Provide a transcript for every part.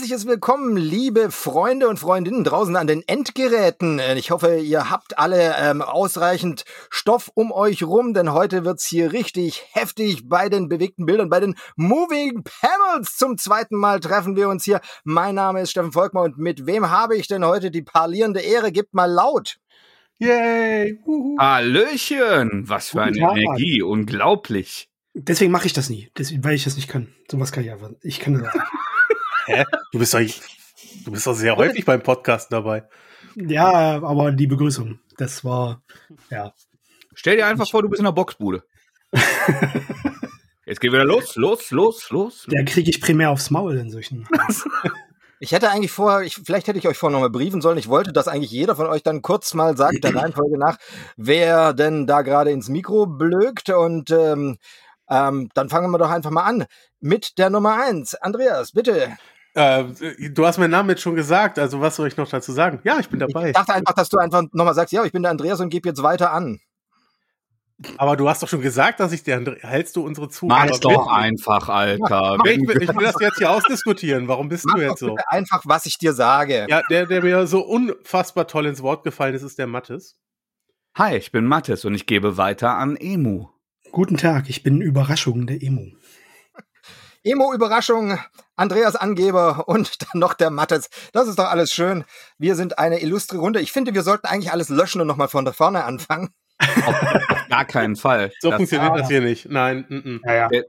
herzliches Willkommen, liebe Freunde und Freundinnen draußen an den Endgeräten. Äh, ich hoffe, ihr habt alle ähm, ausreichend Stoff um euch rum, denn heute wird's hier richtig heftig bei den bewegten Bildern, bei den Moving Panels. Zum zweiten Mal treffen wir uns hier. Mein Name ist Steffen Volkmann und mit wem habe ich denn heute die parlierende Ehre? Gibt mal laut. Yay! Uhu. Hallöchen! Was für eine Guten Tag. Energie, unglaublich. Deswegen mache ich das nie, Deswegen, weil ich das nicht kann. Sowas kann ich einfach. Ich kann das nicht. Hä? Du bist doch, du bist doch sehr häufig beim Podcast dabei. Ja, aber die Begrüßung, das war ja. Stell dir einfach vor, du bist in der Boxbude. Jetzt geht wieder los, los, los, los. Da kriege ich primär aufs Maul in solchen. Ich hätte eigentlich vorher, ich, vielleicht hätte ich euch vorher nochmal briefen sollen. Ich wollte, dass eigentlich jeder von euch dann kurz mal sagt, der Reihenfolge nach, wer denn da gerade ins Mikro blökt. Und ähm, ähm, dann fangen wir doch einfach mal an mit der Nummer eins. Andreas, bitte. Äh, du hast meinen Namen jetzt schon gesagt, also was soll ich noch dazu sagen? Ja, ich bin dabei. Ich dachte einfach, dass du einfach nochmal sagst, ja, ich bin der Andreas und gebe jetzt weiter an. Aber du hast doch schon gesagt, dass ich der Andre hältst du unsere Zuhörer Mach's doch einfach, Alter. Ich will, ich will das jetzt hier ausdiskutieren. Warum bist Mach du doch jetzt so? einfach, was ich dir sage. Ja, der, der mir so unfassbar toll ins Wort gefallen ist, ist der Mattes. Hi, ich bin Mathis und ich gebe weiter an Emu. Guten Tag, ich bin Überraschung der Emo. Emo-Überraschung, Andreas Angeber und dann noch der Mattes. Das ist doch alles schön. Wir sind eine illustre Runde. Ich finde, wir sollten eigentlich alles löschen und nochmal von da vorne anfangen. Auf, auf gar keinen Fall. So Das- funktioniert ah. das hier nicht. Nein, mm, mm. Ja, ja. Der,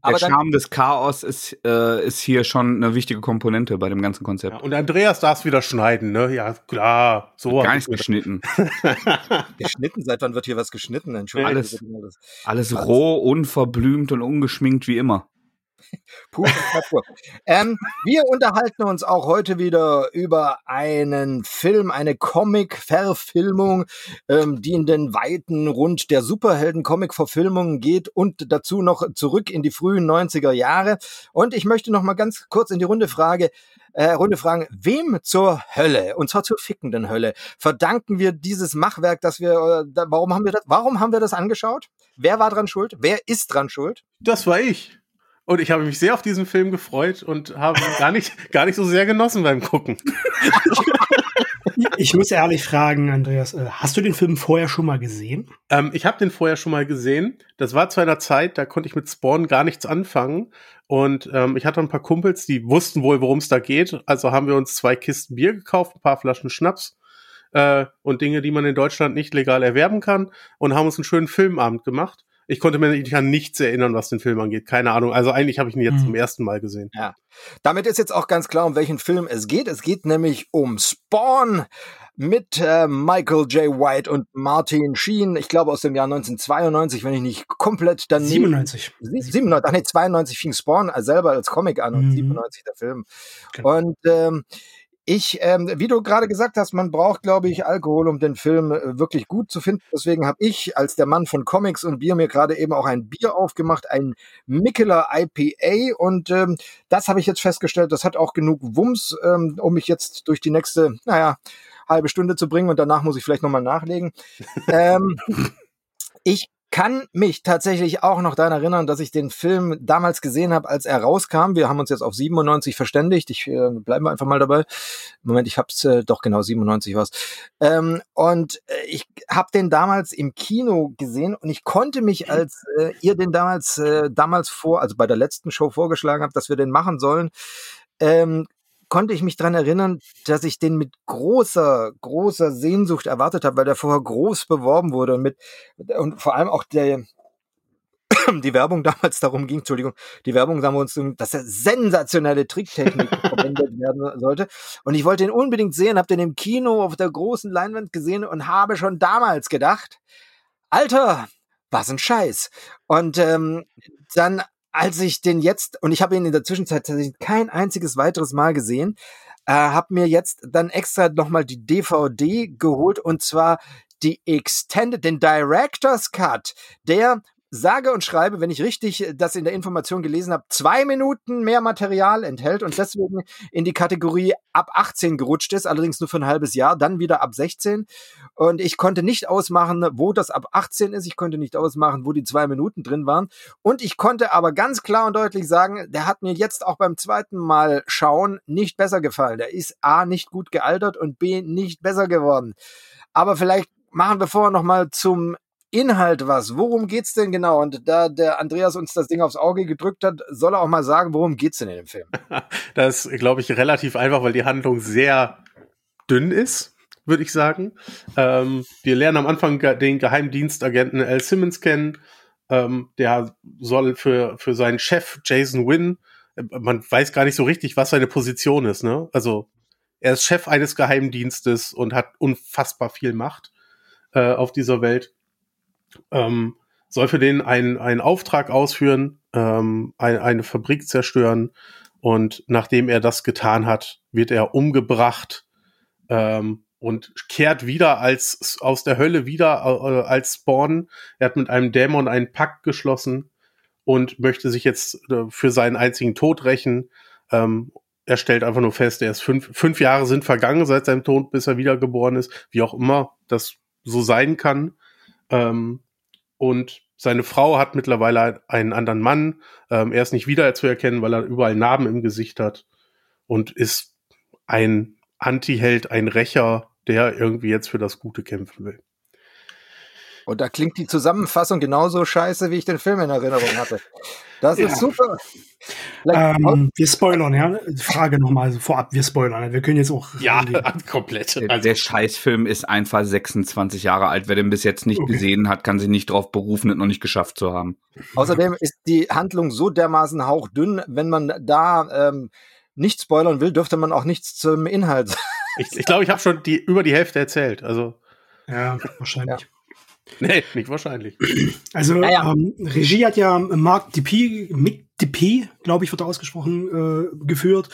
Aber der Charme des Chaos ist, äh, ist hier schon eine wichtige Komponente bei dem ganzen Konzept. Ja, und Andreas darf wieder schneiden, ne? Ja, klar. So Gar nichts geschnitten. Geschnitten, seit wann wird hier was geschnitten? Entschuldigung. Alles. Alles roh, unverblümt und ungeschminkt wie immer. Pure ähm, wir unterhalten uns auch heute wieder über einen Film, eine Comic-Verfilmung, ähm, die in den weiten Rund der Superhelden-Comic-Verfilmungen geht und dazu noch zurück in die frühen 90er Jahre. Und ich möchte noch mal ganz kurz in die Runde frage, äh, Runde fragen, wem zur Hölle, und zwar zur fickenden Hölle, verdanken wir dieses Machwerk, dass wir, äh, da, warum haben wir das, warum haben wir das angeschaut? Wer war dran schuld? Wer ist dran schuld? Das war ich. Und ich habe mich sehr auf diesen Film gefreut und habe ihn gar nicht, gar nicht so sehr genossen beim Gucken. Ich muss ehrlich fragen, Andreas, äh, hast du den Film vorher schon mal gesehen? Ähm, ich habe den vorher schon mal gesehen. Das war zu einer Zeit, da konnte ich mit Spawn gar nichts anfangen. Und ähm, ich hatte ein paar Kumpels, die wussten wohl, worum es da geht. Also haben wir uns zwei Kisten Bier gekauft, ein paar Flaschen Schnaps äh, und Dinge, die man in Deutschland nicht legal erwerben kann und haben uns einen schönen Filmabend gemacht. Ich konnte mir nicht an nichts erinnern, was den Film angeht. Keine Ahnung. Also eigentlich habe ich ihn jetzt Mhm. zum ersten Mal gesehen. Damit ist jetzt auch ganz klar, um welchen Film es geht. Es geht nämlich um Spawn mit äh, Michael J. White und Martin Sheen. Ich glaube aus dem Jahr 1992, wenn ich nicht komplett daneben. 97. Sie- 97, ach nee, 92 fing Spawn selber als Comic an und Mhm. 97 der Film. Genau. Und ähm, ich, ähm, wie du gerade gesagt hast, man braucht, glaube ich, Alkohol, um den Film äh, wirklich gut zu finden. Deswegen habe ich als der Mann von Comics und Bier mir gerade eben auch ein Bier aufgemacht, ein Mikkeler IPA. Und ähm, das habe ich jetzt festgestellt, das hat auch genug Wumms, ähm, um mich jetzt durch die nächste, naja, halbe Stunde zu bringen. Und danach muss ich vielleicht nochmal nachlegen. ähm, ich kann mich tatsächlich auch noch daran erinnern, dass ich den Film damals gesehen habe, als er rauskam. Wir haben uns jetzt auf 97 verständigt. Ich äh, bleiben wir einfach mal dabei. Moment, ich hab's äh, doch genau 97 was. Ähm, und äh, ich habe den damals im Kino gesehen und ich konnte mich, als äh, ihr den damals äh, damals vor, also bei der letzten Show vorgeschlagen habt, dass wir den machen sollen, ähm, konnte ich mich dran erinnern, dass ich den mit großer, großer Sehnsucht erwartet habe, weil der vorher groß beworben wurde und mit und vor allem auch der die Werbung damals darum ging, Entschuldigung, die Werbung damals, dass er sensationelle Tricktechnik verwendet werden sollte. Und ich wollte ihn unbedingt sehen, habe den im Kino auf der großen Leinwand gesehen und habe schon damals gedacht, Alter, was ein Scheiß. Und ähm, dann, als ich den jetzt, und ich habe ihn in der Zwischenzeit tatsächlich kein einziges weiteres Mal gesehen, äh, habe mir jetzt dann extra nochmal die DVD geholt und zwar die Extended, den Director's Cut, der sage und schreibe, wenn ich richtig das in der Information gelesen habe, zwei Minuten mehr Material enthält und deswegen in die Kategorie ab 18 gerutscht ist, allerdings nur für ein halbes Jahr, dann wieder ab 16. Und ich konnte nicht ausmachen, wo das ab 18 ist. Ich konnte nicht ausmachen, wo die zwei Minuten drin waren. Und ich konnte aber ganz klar und deutlich sagen, der hat mir jetzt auch beim zweiten Mal schauen nicht besser gefallen. Der ist A nicht gut gealtert und B nicht besser geworden. Aber vielleicht machen wir vorher noch mal zum Inhalt was. Worum geht's denn genau? Und da der Andreas uns das Ding aufs Auge gedrückt hat, soll er auch mal sagen, worum geht's denn in dem Film? das ist, glaube ich, relativ einfach, weil die Handlung sehr dünn ist, würde ich sagen. Ähm, wir lernen am Anfang den Geheimdienstagenten Al Simmons kennen. Ähm, der soll für, für seinen Chef Jason Wynn, äh, man weiß gar nicht so richtig, was seine Position ist, ne? Also, er ist Chef eines Geheimdienstes und hat unfassbar viel Macht äh, auf dieser Welt ähm, soll für den einen, einen Auftrag ausführen, ähm, ein, eine Fabrik zerstören und nachdem er das getan hat, wird er umgebracht ähm, und kehrt wieder als aus der Hölle wieder äh, als Spawn. Er hat mit einem Dämon einen Pakt geschlossen und möchte sich jetzt äh, für seinen einzigen Tod rächen. Ähm, er stellt einfach nur fest, er ist fünf, fünf Jahre sind vergangen seit seinem Tod, bis er wiedergeboren ist, wie auch immer das so sein kann. Ähm, und seine Frau hat mittlerweile einen anderen Mann. Ähm, er ist nicht wiederzuerkennen, weil er überall Narben im Gesicht hat und ist ein Anti-Held, ein Rächer, der irgendwie jetzt für das Gute kämpfen will. Und da klingt die Zusammenfassung genauso scheiße, wie ich den Film in Erinnerung hatte. Das ja. ist super. Ähm, wir spoilern, ja. Frage nochmal vorab, wir spoilern. Wir können jetzt auch. Ja, komplett. Der, der Scheißfilm ist einfach 26 Jahre alt. Wer den bis jetzt nicht okay. gesehen hat, kann sich nicht darauf berufen, es noch nicht geschafft zu haben. Außerdem ist die Handlung so dermaßen hauchdünn, wenn man da ähm, nicht spoilern will, dürfte man auch nichts zum Inhalt sagen. Ich glaube, ich, glaub, ich habe schon die, über die Hälfte erzählt. Also. Ja, wahrscheinlich. Ja. Nee, nicht wahrscheinlich. Also naja. ähm, Regie hat ja Mark DP, Mick DP, glaube ich, wird ausgesprochen, äh, geführt.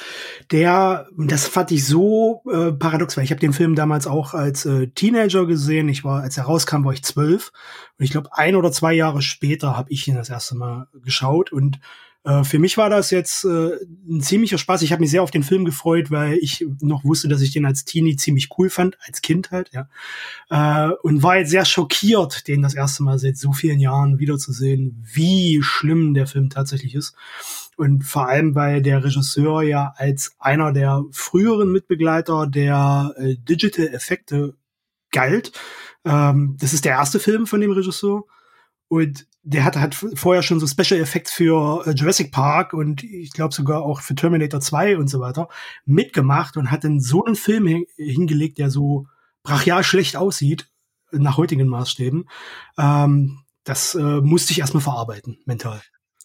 Der, das fand ich so äh, paradox, weil ich habe den Film damals auch als äh, Teenager gesehen. Ich war, als er rauskam, war ich zwölf. Und ich glaube, ein oder zwei Jahre später habe ich ihn das erste Mal geschaut und äh, für mich war das jetzt äh, ein ziemlicher Spaß. Ich habe mich sehr auf den Film gefreut, weil ich noch wusste, dass ich den als Teenie ziemlich cool fand, als Kind halt, ja. Äh, und war jetzt sehr schockiert, den das erste Mal seit so vielen Jahren wiederzusehen, wie schlimm der Film tatsächlich ist. Und vor allem, weil der Regisseur ja als einer der früheren Mitbegleiter der äh, Digital Effekte galt. Ähm, das ist der erste Film von dem Regisseur. Und der hatte halt vorher schon so Special Effects für äh, Jurassic Park und ich glaube sogar auch für Terminator 2 und so weiter mitgemacht und hat dann so einen Film hin hingelegt, der so brachial schlecht aussieht, nach heutigen Maßstäben. Ähm, das äh, musste ich erstmal verarbeiten, mental.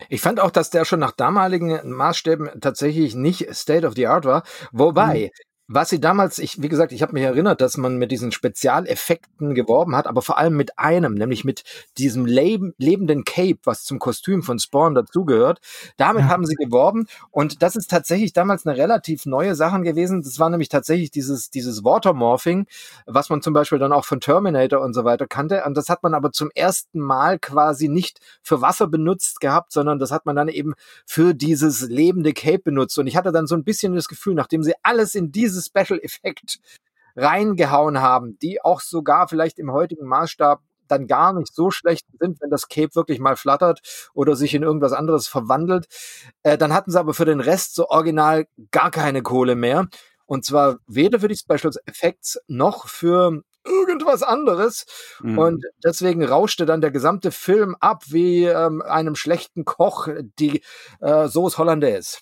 Ich fand auch, dass der schon nach damaligen Maßstäben tatsächlich nicht State of the Art war. Wobei, mhm. Was sie damals, ich, wie gesagt, ich habe mich erinnert, dass man mit diesen Spezialeffekten geworben hat, aber vor allem mit einem, nämlich mit diesem leb lebenden Cape, was zum Kostüm von Spawn dazugehört. Damit ja. haben sie geworben und das ist tatsächlich damals eine relativ neue Sache gewesen. Das war nämlich tatsächlich dieses, dieses Watermorphing, was man zum Beispiel dann auch von Terminator und so weiter kannte. Und das hat man aber zum ersten Mal quasi nicht für Wasser benutzt gehabt, sondern das hat man dann eben für dieses lebende Cape benutzt. Und ich hatte dann so ein bisschen das Gefühl, nachdem sie alles in diese Special Effekt reingehauen haben, die auch sogar vielleicht im heutigen Maßstab dann gar nicht so schlecht sind, wenn das Cape wirklich mal flattert oder sich in irgendwas anderes verwandelt. Äh, dann hatten sie aber für den Rest so original gar keine Kohle mehr. Und zwar weder für die Special Effects noch für irgendwas anderes. Mhm. Und deswegen rauschte dann der gesamte Film ab wie ähm, einem schlechten Koch die äh, Sauce Hollandaise.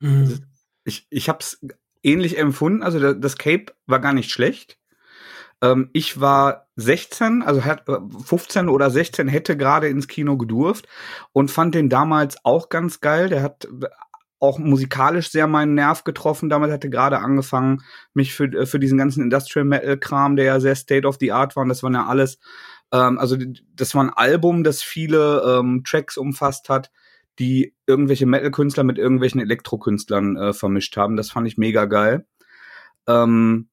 Mhm. Ich, ich habe es ähnlich empfunden. Also das Cape war gar nicht schlecht. Ähm, ich war 16, also 15 äh, oder 16 hätte gerade ins Kino gedurft und fand den damals auch ganz geil. Der hat auch musikalisch sehr meinen Nerv getroffen. Damals hatte gerade angefangen, mich für, äh, für diesen ganzen Industrial Metal Kram, der ja sehr State of the Art war, und das waren ja alles, ähm, also das war ein Album, das viele ähm, Tracks umfasst hat, die irgendwelche Metal-Künstler mit irgendwelchen Elektro-Künstlern äh, vermischt haben. Das fand ich mega geil. Ähm,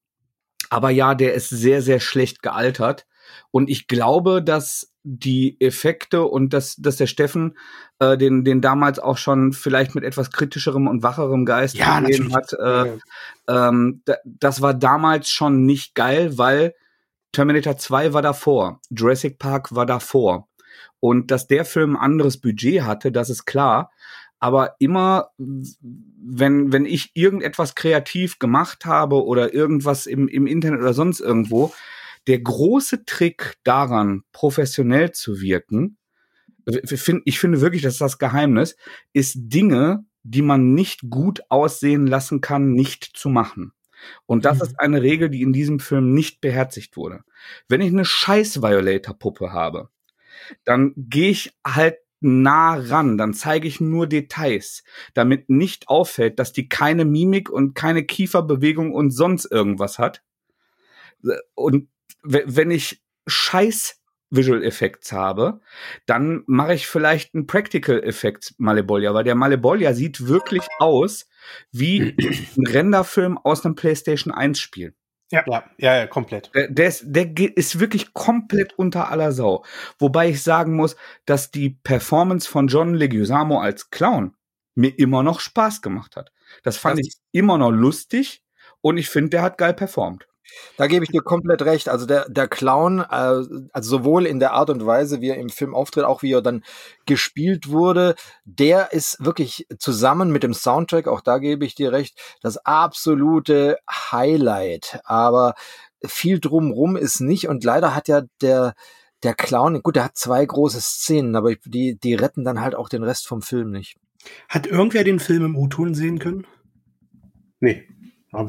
aber ja, der ist sehr, sehr schlecht gealtert. Und ich glaube, dass die Effekte und dass, dass der Steffen äh, den, den damals auch schon vielleicht mit etwas kritischem und wacherem Geist ja, gesehen hat. Äh, ähm, das war damals schon nicht geil, weil Terminator 2 war davor, Jurassic Park war davor. Und dass der Film ein anderes Budget hatte, das ist klar. Aber immer, wenn, wenn ich irgendetwas kreativ gemacht habe oder irgendwas im, im Internet oder sonst irgendwo, der große Trick daran, professionell zu wirken, ich finde wirklich, dass das Geheimnis ist, Dinge, die man nicht gut aussehen lassen kann, nicht zu machen. Und das mhm. ist eine Regel, die in diesem Film nicht beherzigt wurde. Wenn ich eine scheiß Violator-Puppe habe, dann gehe ich halt nah ran, dann zeige ich nur Details, damit nicht auffällt, dass die keine Mimik und keine Kieferbewegung und sonst irgendwas hat. Und wenn ich scheiß Visual Effects habe, dann mache ich vielleicht einen Practical Effects Malebolja, weil der Malebolja sieht wirklich aus wie ein Renderfilm aus einem PlayStation 1 Spiel. Ja, ja, ja, ja komplett. Der, der, ist, der ist wirklich komplett unter aller Sau. Wobei ich sagen muss, dass die Performance von John Leguizamo als Clown mir immer noch Spaß gemacht hat. Das fand das ich immer noch lustig und ich finde, der hat geil performt. Da gebe ich dir komplett recht. Also der, der Clown, äh, also sowohl in der Art und Weise, wie er im Film auftritt, auch wie er dann gespielt wurde, der ist wirklich zusammen mit dem Soundtrack, auch da gebe ich dir recht, das absolute Highlight. Aber viel drumrum ist nicht und leider hat ja der der Clown, gut, der hat zwei große Szenen, aber die, die retten dann halt auch den Rest vom Film nicht. Hat irgendwer den Film im O-Ton sehen können? Nee.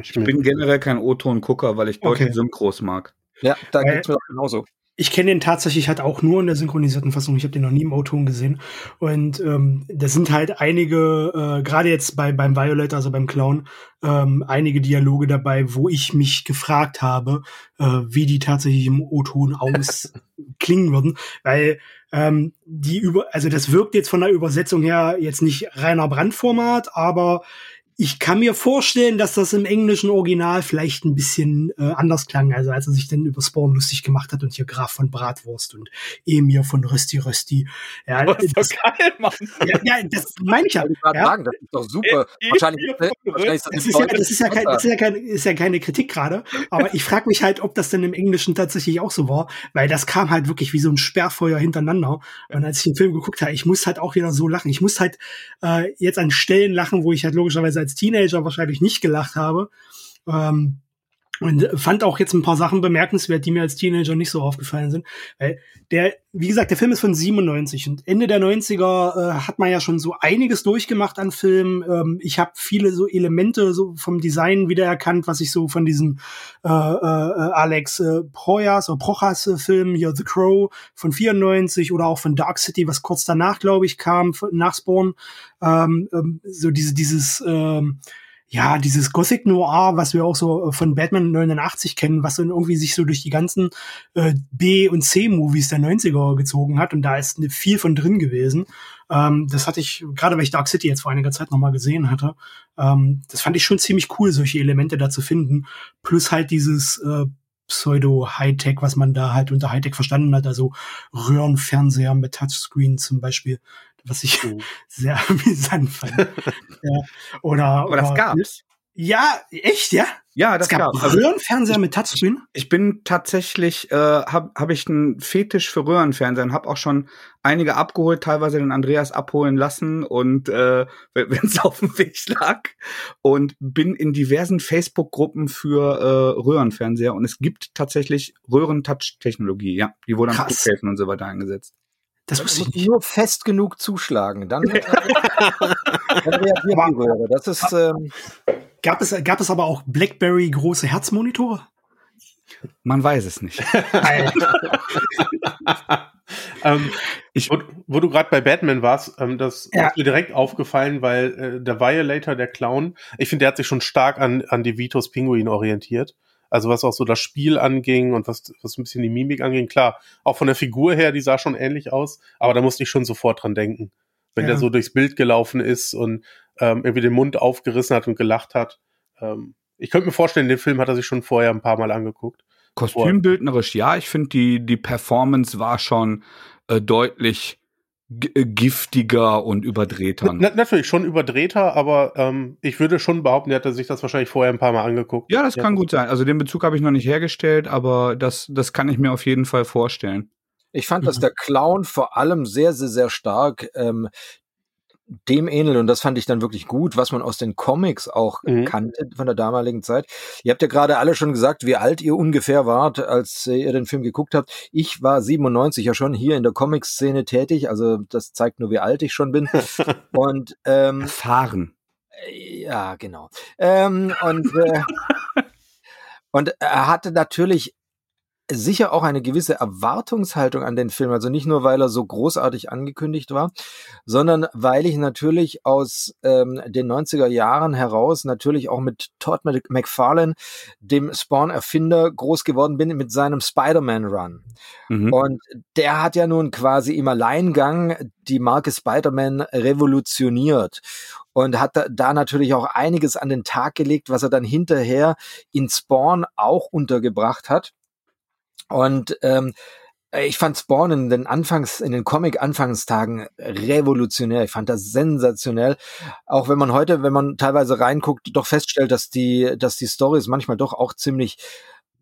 Ich, ich bin generell kein O-Ton-Gucker, weil ich deutsche okay. Synchros mag. Ja, da geht's mir auch genauso. Ich kenne den tatsächlich halt auch nur in der synchronisierten Fassung. Ich habe den noch nie im O-Ton gesehen. Und ähm, das sind halt einige, äh, gerade jetzt bei beim Violator, also beim Clown, ähm, einige Dialoge dabei, wo ich mich gefragt habe, äh, wie die tatsächlich im O-Ton ausklingen würden, weil ähm, die über, also das wirkt jetzt von der Übersetzung her jetzt nicht reiner Brandformat, aber ich kann mir vorstellen, dass das im englischen Original vielleicht ein bisschen äh, anders klang, also als er sich dann über Spawn lustig gemacht hat und hier Graf von Bratwurst und Emir von Rösti Rösti. Ja, das ist das, geil, Mann. Ja, ja das meine ich ja. Ich ja. Sagen, das ist doch super. E wahrscheinlich, wahrscheinlich das, ist ja, das ist ja, kein, das ist ja, keine, ist ja keine Kritik gerade, aber ich frage mich halt, ob das denn im Englischen tatsächlich auch so war, weil das kam halt wirklich wie so ein Sperrfeuer hintereinander. Und als ich den Film geguckt habe, ich muss halt auch wieder so lachen. Ich muss halt äh, jetzt an Stellen lachen, wo ich halt logischerweise als Teenager wahrscheinlich nicht gelacht habe. Ähm, und fand auch jetzt ein paar Sachen bemerkenswert, die mir als Teenager nicht so aufgefallen sind. Weil der, wie gesagt, der Film ist von 97 und Ende der 90er äh, hat man ja schon so einiges durchgemacht an Filmen. Ähm, ich habe viele so Elemente so vom Design wiedererkannt, was ich so von diesem äh, äh, Alex äh, Projas oder Prochas äh, Film hier The Crow von 94 oder auch von Dark City, was kurz danach, glaube ich, kam, nach Spawn. Ähm, ähm, so diese, dieses ähm, ja, dieses Gothic Noir, was wir auch so äh, von Batman 89 kennen, was dann irgendwie sich so durch die ganzen äh, B- und C-Movies der 90er gezogen hat. Und da ist viel von drin gewesen. Ähm, das hatte ich, gerade weil ich Dark City jetzt vor einiger Zeit nochmal gesehen hatte, ähm, das fand ich schon ziemlich cool, solche Elemente da zu finden. Plus halt dieses äh, Pseudo-Hightech, was man da halt unter Hightech verstanden hat, also Röhrenfernseher mit Touchscreen zum Beispiel was ich mhm. sehr amüsant fand. ja. Oder, Aber das gab's. Ja, echt, ja? Ja, das es gab gab also, Röhrenfernseher mit Touchscreen. Ich bin tatsächlich, äh, habe hab ich einen Fetisch für Röhrenfernseher und habe auch schon einige abgeholt, teilweise den Andreas abholen lassen und äh, wenn es auf dem Weg lag und bin in diversen Facebook-Gruppen für äh, Röhrenfernseher und es gibt tatsächlich Röhrentouch-Technologie, ja, die wurde an Flughäfen und so weiter eingesetzt. Das muss ich nur fest genug zuschlagen. Dann, äh, dann reagiert die Röhre. Das ist. Ähm gab, es, gab es aber auch BlackBerry große Herzmonitore? Man weiß es nicht. ähm, ich, wo, wo du gerade bei Batman warst, ähm, das ja. ist mir direkt aufgefallen, weil äh, der Violator, der Clown, ich finde, der hat sich schon stark an, an die Vitos Pinguin orientiert. Also was auch so das Spiel anging und was, was ein bisschen die Mimik anging. Klar, auch von der Figur her, die sah schon ähnlich aus, aber da musste ich schon sofort dran denken. Wenn ja. der so durchs Bild gelaufen ist und ähm, irgendwie den Mund aufgerissen hat und gelacht hat. Ähm, ich könnte mir vorstellen, den Film hat er sich schon vorher ein paar Mal angeguckt. Kostümbildnerisch, ja. Ich finde, die, die Performance war schon äh, deutlich giftiger und überdrehter. Na, natürlich schon überdrehter, aber ähm, ich würde schon behaupten, er hatte sich das wahrscheinlich vorher ein paar Mal angeguckt. Ja, das kann gut sein. Also den Bezug habe ich noch nicht hergestellt, aber das, das kann ich mir auf jeden Fall vorstellen. Ich fand, dass mhm. der Clown vor allem sehr, sehr, sehr stark ähm, dem ähnelt und das fand ich dann wirklich gut, was man aus den Comics auch mhm. kannte von der damaligen Zeit. Ihr habt ja gerade alle schon gesagt, wie alt ihr ungefähr wart, als ihr den Film geguckt habt. Ich war 97 ja schon hier in der Comic-Szene tätig, also das zeigt nur, wie alt ich schon bin. und ähm, erfahren. Ja, genau. Ähm, und äh, und er hatte natürlich sicher auch eine gewisse Erwartungshaltung an den Film. Also nicht nur, weil er so großartig angekündigt war, sondern weil ich natürlich aus ähm, den 90er Jahren heraus natürlich auch mit Todd McFarlane, dem Spawn-Erfinder, groß geworden bin mit seinem Spider-Man-Run. Mhm. Und der hat ja nun quasi im Alleingang die Marke Spider-Man revolutioniert und hat da, da natürlich auch einiges an den Tag gelegt, was er dann hinterher in Spawn auch untergebracht hat. Und ähm, ich fand Spawn in den Anfangs, in den Comic-Anfangstagen revolutionär. Ich fand das sensationell. Auch wenn man heute, wenn man teilweise reinguckt, doch feststellt, dass die, dass die Stories manchmal doch auch ziemlich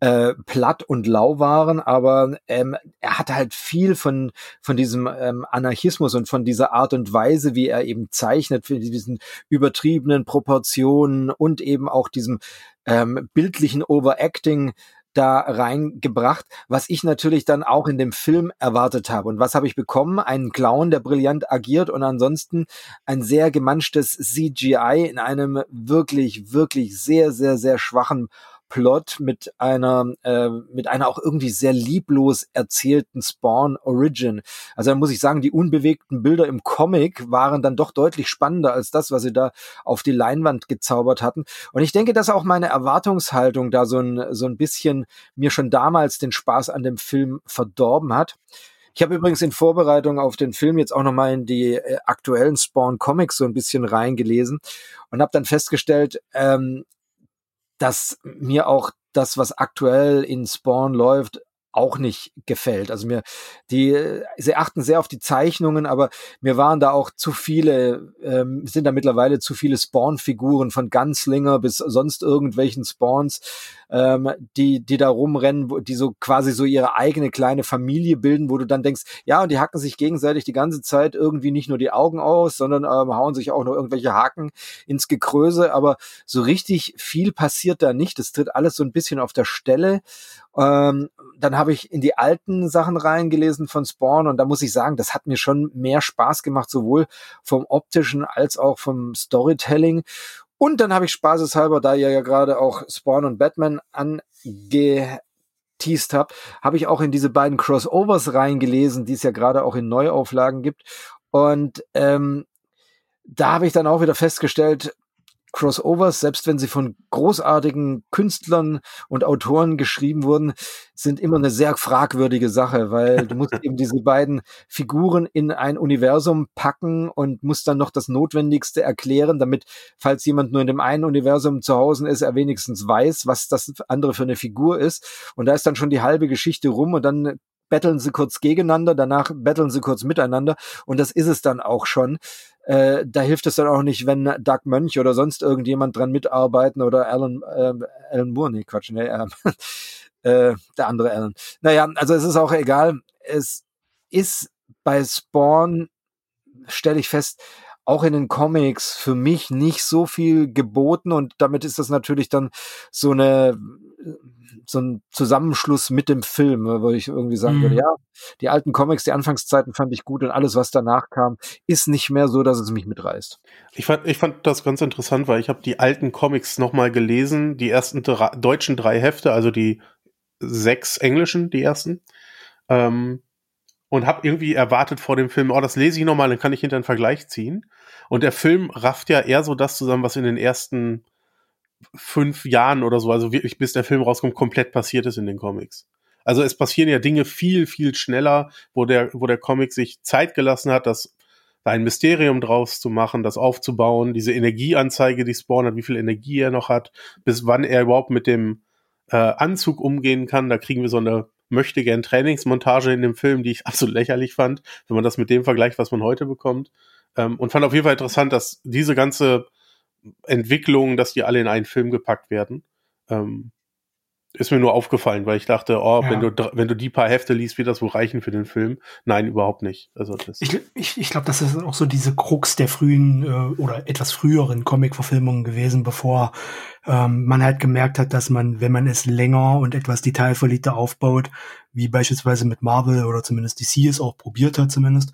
äh, platt und lau waren, aber ähm, er hat halt viel von von diesem ähm, Anarchismus und von dieser Art und Weise, wie er eben zeichnet, für diesen übertriebenen Proportionen und eben auch diesem ähm, bildlichen Overacting da reingebracht, was ich natürlich dann auch in dem Film erwartet habe. Und was habe ich bekommen? Einen Clown, der brillant agiert und ansonsten ein sehr gemanschtes CGI in einem wirklich, wirklich sehr, sehr, sehr schwachen Plot mit einer äh, mit einer auch irgendwie sehr lieblos erzählten Spawn Origin. Also da muss ich sagen, die unbewegten Bilder im Comic waren dann doch deutlich spannender als das, was sie da auf die Leinwand gezaubert hatten. Und ich denke, dass auch meine Erwartungshaltung da so ein so ein bisschen mir schon damals den Spaß an dem Film verdorben hat. Ich habe übrigens in Vorbereitung auf den Film jetzt auch nochmal in die äh, aktuellen Spawn Comics so ein bisschen reingelesen und habe dann festgestellt, ähm, dass mir auch das, was aktuell in Spawn läuft, auch nicht gefällt. Also mir, die, sie achten sehr auf die Zeichnungen, aber mir waren da auch zu viele, ähm, sind da mittlerweile zu viele Spawn-Figuren von Gunslinger bis sonst irgendwelchen Spawns, ähm, die, die da rumrennen, die so quasi so ihre eigene kleine Familie bilden, wo du dann denkst, ja, und die hacken sich gegenseitig die ganze Zeit irgendwie nicht nur die Augen aus, sondern ähm, hauen sich auch noch irgendwelche Haken ins Gekröse, aber so richtig viel passiert da nicht. Das tritt alles so ein bisschen auf der Stelle. Ähm, dann habe ich in die alten Sachen reingelesen von Spawn und da muss ich sagen, das hat mir schon mehr Spaß gemacht, sowohl vom optischen als auch vom Storytelling. Und dann habe ich spaßeshalber, da ihr ja gerade auch Spawn und Batman angeteased habt, habe ich auch in diese beiden Crossovers reingelesen, die es ja gerade auch in Neuauflagen gibt. Und ähm, da habe ich dann auch wieder festgestellt, Crossovers, selbst wenn sie von großartigen Künstlern und Autoren geschrieben wurden, sind immer eine sehr fragwürdige Sache, weil du musst eben diese beiden Figuren in ein Universum packen und musst dann noch das Notwendigste erklären, damit, falls jemand nur in dem einen Universum zu Hause ist, er wenigstens weiß, was das andere für eine Figur ist. Und da ist dann schon die halbe Geschichte rum und dann betteln sie kurz gegeneinander, danach betteln sie kurz miteinander und das ist es dann auch schon. Äh, da hilft es dann auch nicht, wenn Doug Mönch oder sonst irgendjemand dran mitarbeiten oder Alan, äh, Alan Moore, nee, Quatsch, nee, äh, äh, der andere Alan. Naja, also es ist auch egal. Es ist bei Spawn, stelle ich fest, auch in den Comics für mich nicht so viel geboten und damit ist das natürlich dann so eine so ein Zusammenschluss mit dem Film, würde ich irgendwie sagen mhm. würde, ja, die alten Comics, die Anfangszeiten fand ich gut und alles, was danach kam, ist nicht mehr so, dass es mich mitreißt. Ich fand, ich fand das ganz interessant, weil ich habe die alten Comics nochmal gelesen, die ersten drei, deutschen drei Hefte, also die sechs englischen, die ersten. Ähm, und habe irgendwie erwartet vor dem Film, oh, das lese ich nochmal, dann kann ich hinter einen Vergleich ziehen. Und der Film rafft ja eher so das zusammen, was in den ersten fünf Jahren oder so, also wirklich bis der Film rauskommt, komplett passiert ist in den Comics. Also es passieren ja Dinge viel, viel schneller, wo der, wo der Comic sich Zeit gelassen hat, das da ein Mysterium draus zu machen, das aufzubauen, diese Energieanzeige, die Spawn hat, wie viel Energie er noch hat, bis wann er überhaupt mit dem äh, Anzug umgehen kann. Da kriegen wir so eine möchte gern Trainingsmontage in dem Film, die ich absolut lächerlich fand, wenn man das mit dem vergleicht, was man heute bekommt. Ähm, und fand auf jeden Fall interessant, dass diese ganze Entwicklung, dass die alle in einen Film gepackt werden. Ähm, ist mir nur aufgefallen, weil ich dachte, oh, ja. wenn du wenn du die paar Hefte liest, wird das wohl reichen für den Film. Nein, überhaupt nicht. Also das ich ich, ich glaube, das ist auch so diese Krux der frühen äh, oder etwas früheren Comic-Verfilmungen gewesen, bevor ähm, man halt gemerkt hat, dass man, wenn man es länger und etwas detailverliebter aufbaut, wie beispielsweise mit Marvel oder zumindest DC es auch probiert hat, zumindest,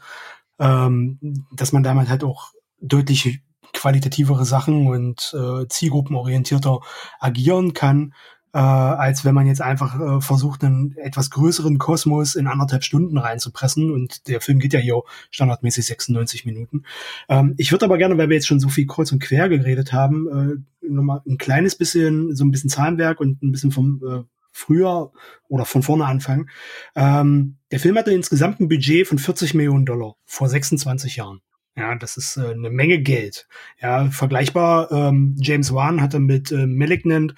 ähm, dass man damit halt auch deutlich qualitativere Sachen und äh, zielgruppenorientierter agieren kann äh, als wenn man jetzt einfach äh, versucht, einen etwas größeren Kosmos in anderthalb Stunden reinzupressen. Und der Film geht ja hier standardmäßig 96 Minuten. Ähm, ich würde aber gerne, weil wir jetzt schon so viel kreuz und quer geredet haben, äh, nochmal ein kleines bisschen, so ein bisschen Zahlenwerk und ein bisschen vom äh, früher oder von vorne anfangen. Ähm, der Film hatte insgesamt ein Budget von 40 Millionen Dollar vor 26 Jahren. Ja, das ist äh, eine Menge Geld. Ja, vergleichbar, ähm, James Wan hatte mit äh, Malignant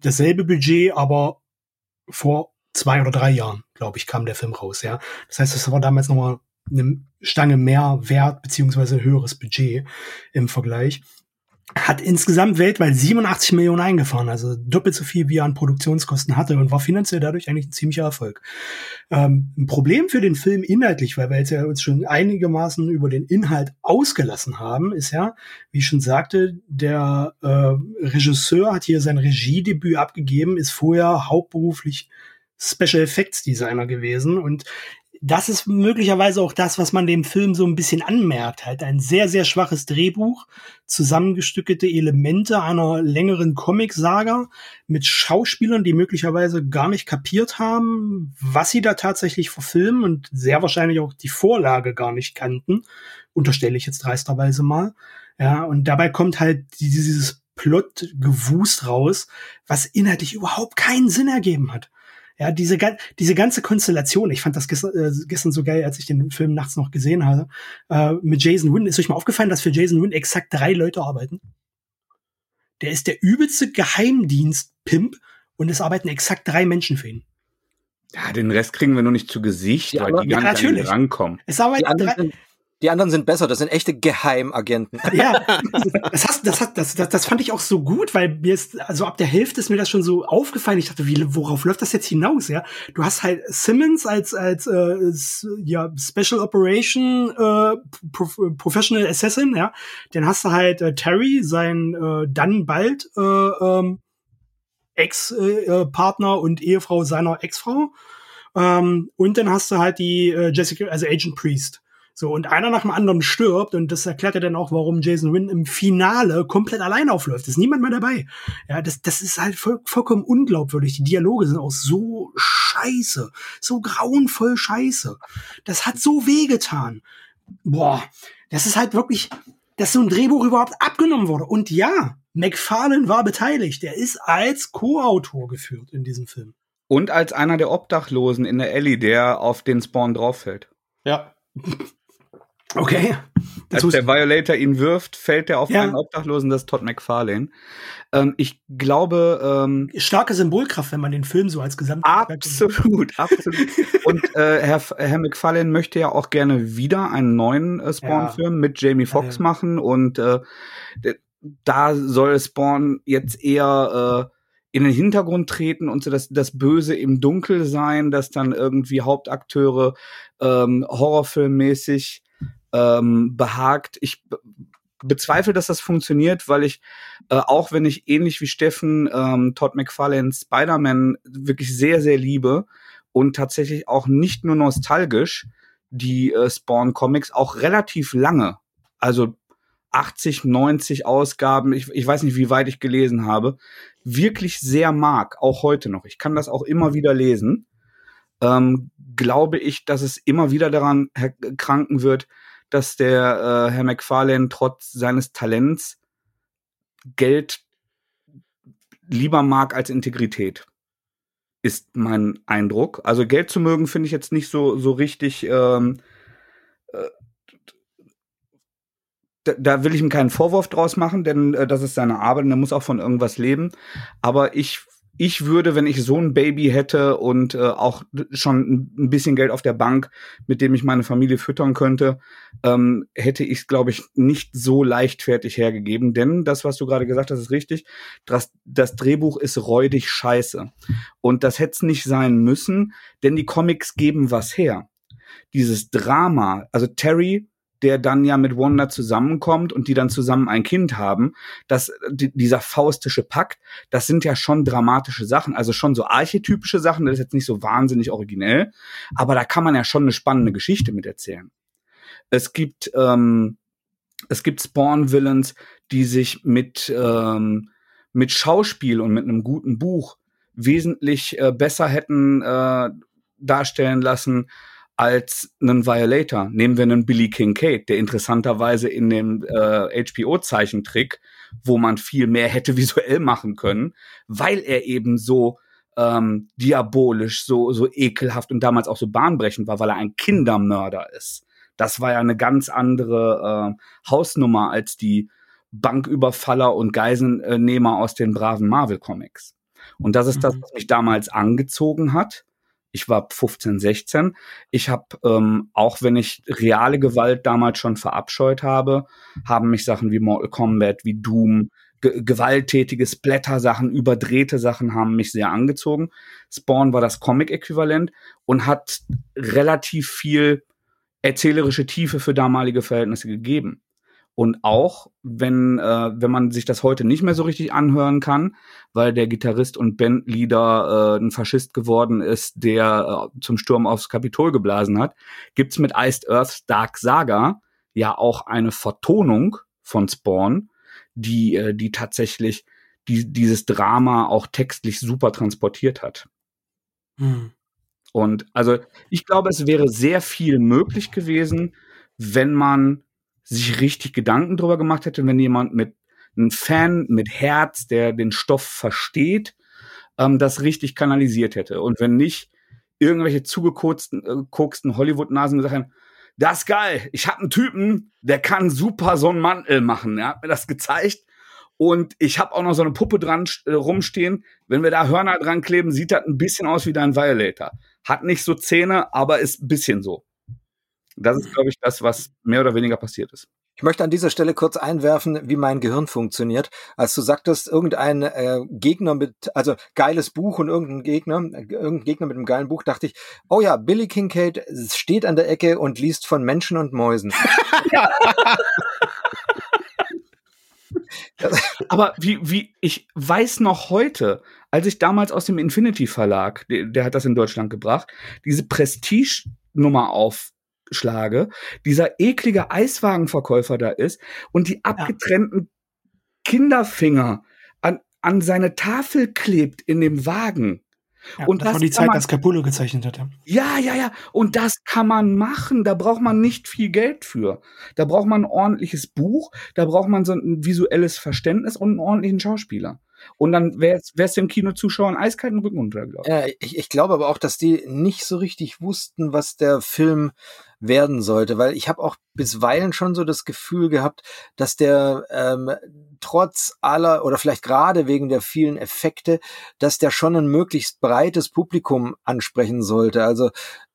dasselbe Budget, aber vor zwei oder drei Jahren, glaube ich, kam der Film raus, ja. Das heißt, das war damals nochmal eine Stange mehr Wert beziehungsweise höheres Budget im Vergleich hat insgesamt weltweit 87 Millionen eingefahren, also doppelt so viel, wie er an Produktionskosten hatte und war finanziell dadurch eigentlich ein ziemlicher Erfolg. Ähm, ein Problem für den Film inhaltlich, weil wir jetzt ja uns schon einigermaßen über den Inhalt ausgelassen haben, ist ja, wie ich schon sagte, der äh, Regisseur hat hier sein Regiedebüt abgegeben, ist vorher hauptberuflich Special Effects Designer gewesen und das ist möglicherweise auch das, was man dem Film so ein bisschen anmerkt. Halt ein sehr, sehr schwaches Drehbuch, zusammengestückelte Elemente einer längeren Comic-Saga mit Schauspielern, die möglicherweise gar nicht kapiert haben, was sie da tatsächlich verfilmen und sehr wahrscheinlich auch die Vorlage gar nicht kannten. Unterstelle ich jetzt dreisterweise mal. Ja, und dabei kommt halt dieses Plot-Gewust raus, was inhaltlich überhaupt keinen Sinn ergeben hat. Ja, diese, diese ganze Konstellation, ich fand das gestern, äh, gestern so geil, als ich den Film nachts noch gesehen habe, äh, mit Jason Wynn. Ist euch mal aufgefallen, dass für Jason Wynn exakt drei Leute arbeiten? Der ist der übelste Geheimdienst-Pimp und es arbeiten exakt drei Menschen für ihn. Ja, den Rest kriegen wir nur nicht zu Gesicht, ja, weil die gar ja, nicht rankommen. Es arbeiten drei, die anderen sind besser, das sind echte Geheimagenten. Ja, das, hast, das, hat, das, das, das fand ich auch so gut, weil mir ist, also ab der Hälfte ist mir das schon so aufgefallen. Ich dachte, wie, worauf läuft das jetzt hinaus? Ja, du hast halt Simmons als als äh, ja Special Operation äh, Pro Professional Assassin, ja. Dann hast du halt äh, Terry, sein äh, dann bald äh, ähm, Ex-Partner äh, und Ehefrau seiner Ex-Frau. Ähm, und dann hast du halt die äh, Jessica, also Agent Priest. So, und einer nach dem anderen stirbt, und das erklärt ja dann auch, warum Jason Wynn im Finale komplett allein aufläuft. ist niemand mehr dabei. Ja, das, das ist halt voll, vollkommen unglaubwürdig. Die Dialoge sind auch so scheiße, so grauenvoll scheiße. Das hat so wehgetan. Boah, das ist halt wirklich, dass so ein Drehbuch überhaupt abgenommen wurde. Und ja, McFarlane war beteiligt. Er ist als Co-Autor geführt in diesem Film. Und als einer der Obdachlosen in der Ellie, der auf den Spawn drauffällt. Ja. Okay. Das Als der Violator ihn wirft, fällt er auf ja. einen Obdachlosen, das ist Todd McFarlane. Ähm, ich glaube. Ähm, Starke Symbolkraft, wenn man den Film so als Gesamt. Absolut, absolut. Und äh, Herr, Herr McFarlane möchte ja auch gerne wieder einen neuen äh, Spawn-Film ja. mit Jamie Foxx ja, machen. Und äh, da soll Spawn jetzt eher. Äh, in den Hintergrund treten und so das, das Böse im Dunkel sein, dass dann irgendwie Hauptakteure ähm, horrorfilmmäßig ähm, behagt. Ich bezweifle, dass das funktioniert, weil ich, äh, auch wenn ich ähnlich wie Steffen ähm, Todd McFarlane Spider-Man wirklich sehr, sehr liebe und tatsächlich auch nicht nur nostalgisch die äh, Spawn-Comics auch relativ lange, also 80, 90 Ausgaben, ich, ich weiß nicht, wie weit ich gelesen habe, wirklich sehr mag, auch heute noch. Ich kann das auch immer wieder lesen. Ähm, glaube ich, dass es immer wieder daran kranken wird, dass der äh, Herr McFarlane trotz seines Talents Geld lieber mag als Integrität. Ist mein Eindruck. Also Geld zu mögen finde ich jetzt nicht so so richtig. Ähm, äh, da, da, will ich ihm keinen Vorwurf draus machen, denn äh, das ist seine Arbeit und er muss auch von irgendwas leben. Aber ich ich würde, wenn ich so ein Baby hätte und äh, auch schon ein bisschen Geld auf der Bank, mit dem ich meine Familie füttern könnte, ähm, hätte ich es, glaube ich, nicht so leichtfertig hergegeben. Denn das, was du gerade gesagt hast, ist richtig. Das, das Drehbuch ist räudig scheiße. Und das hätte es nicht sein müssen, denn die Comics geben was her. Dieses Drama, also Terry der dann ja mit Wanda zusammenkommt und die dann zusammen ein Kind haben, dass die, dieser faustische Pakt, das sind ja schon dramatische Sachen, also schon so archetypische Sachen, das ist jetzt nicht so wahnsinnig originell, aber da kann man ja schon eine spannende Geschichte mit erzählen. Es gibt ähm, es gibt Spawn-Villains, die sich mit ähm, mit Schauspiel und mit einem guten Buch wesentlich äh, besser hätten äh, darstellen lassen als einen Violator. Nehmen wir einen Billy Kincaid, der interessanterweise in dem äh, HBO-Zeichentrick, wo man viel mehr hätte visuell machen können, weil er eben so ähm, diabolisch, so, so ekelhaft und damals auch so bahnbrechend war, weil er ein Kindermörder ist. Das war ja eine ganz andere äh, Hausnummer als die Banküberfaller und Geiselnehmer aus den braven Marvel-Comics. Und das ist das, mhm. was mich damals angezogen hat ich war 15, 16. Ich habe, ähm, auch wenn ich reale Gewalt damals schon verabscheut habe, haben mich Sachen wie Mortal Kombat, wie Doom, ge gewalttätige Splatter-Sachen, überdrehte Sachen haben mich sehr angezogen. Spawn war das Comic-Äquivalent und hat relativ viel erzählerische Tiefe für damalige Verhältnisse gegeben. Und auch, wenn, äh, wenn man sich das heute nicht mehr so richtig anhören kann, weil der Gitarrist und Bandleader äh, ein Faschist geworden ist, der äh, zum Sturm aufs Kapitol geblasen hat, gibt's mit Iced Earth's Dark Saga ja auch eine Vertonung von Spawn, die, äh, die tatsächlich die, dieses Drama auch textlich super transportiert hat. Hm. Und also ich glaube, es wäre sehr viel möglich gewesen, wenn man sich richtig Gedanken drüber gemacht hätte, wenn jemand mit einem Fan mit Herz, der den Stoff versteht, ähm, das richtig kanalisiert hätte. Und wenn nicht irgendwelche zugekoksten äh, Hollywood-Nasen gesagt haben, das ist geil, ich habe einen Typen, der kann super so einen Mantel machen. Er hat mir das gezeigt. Und ich habe auch noch so eine Puppe dran äh, rumstehen. Wenn wir da Hörner dran kleben, sieht das ein bisschen aus wie dein Violator. Hat nicht so Zähne, aber ist ein bisschen so. Das ist, glaube ich, das, was mehr oder weniger passiert ist. Ich möchte an dieser Stelle kurz einwerfen, wie mein Gehirn funktioniert. Als du sagtest, irgendein äh, Gegner mit, also geiles Buch und irgendein Gegner, irgendein Gegner mit einem geilen Buch, dachte ich, oh ja, Billy Kincaid steht an der Ecke und liest von Menschen und Mäusen. Aber wie, wie, ich weiß noch heute, als ich damals aus dem Infinity Verlag, der, der hat das in Deutschland gebracht, diese Prestige-Nummer auf schlage, dieser eklige Eiswagenverkäufer da ist und die abgetrennten ja. Kinderfinger an, an seine Tafel klebt in dem Wagen. Ja, und das, das war die Zeit, man, als Capullo gezeichnet hatte. Ja, ja, ja. Und das kann man machen. Da braucht man nicht viel Geld für. Da braucht man ein ordentliches Buch, da braucht man so ein visuelles Verständnis und einen ordentlichen Schauspieler. Und dann wäre es dem Kinozuschauer ein eiskalten Rücken runter, glaube ich. Ja, ich. Ich glaube aber auch, dass die nicht so richtig wussten, was der Film werden sollte, weil ich habe auch bisweilen schon so das Gefühl gehabt, dass der ähm, trotz aller oder vielleicht gerade wegen der vielen Effekte, dass der schon ein möglichst breites Publikum ansprechen sollte. Also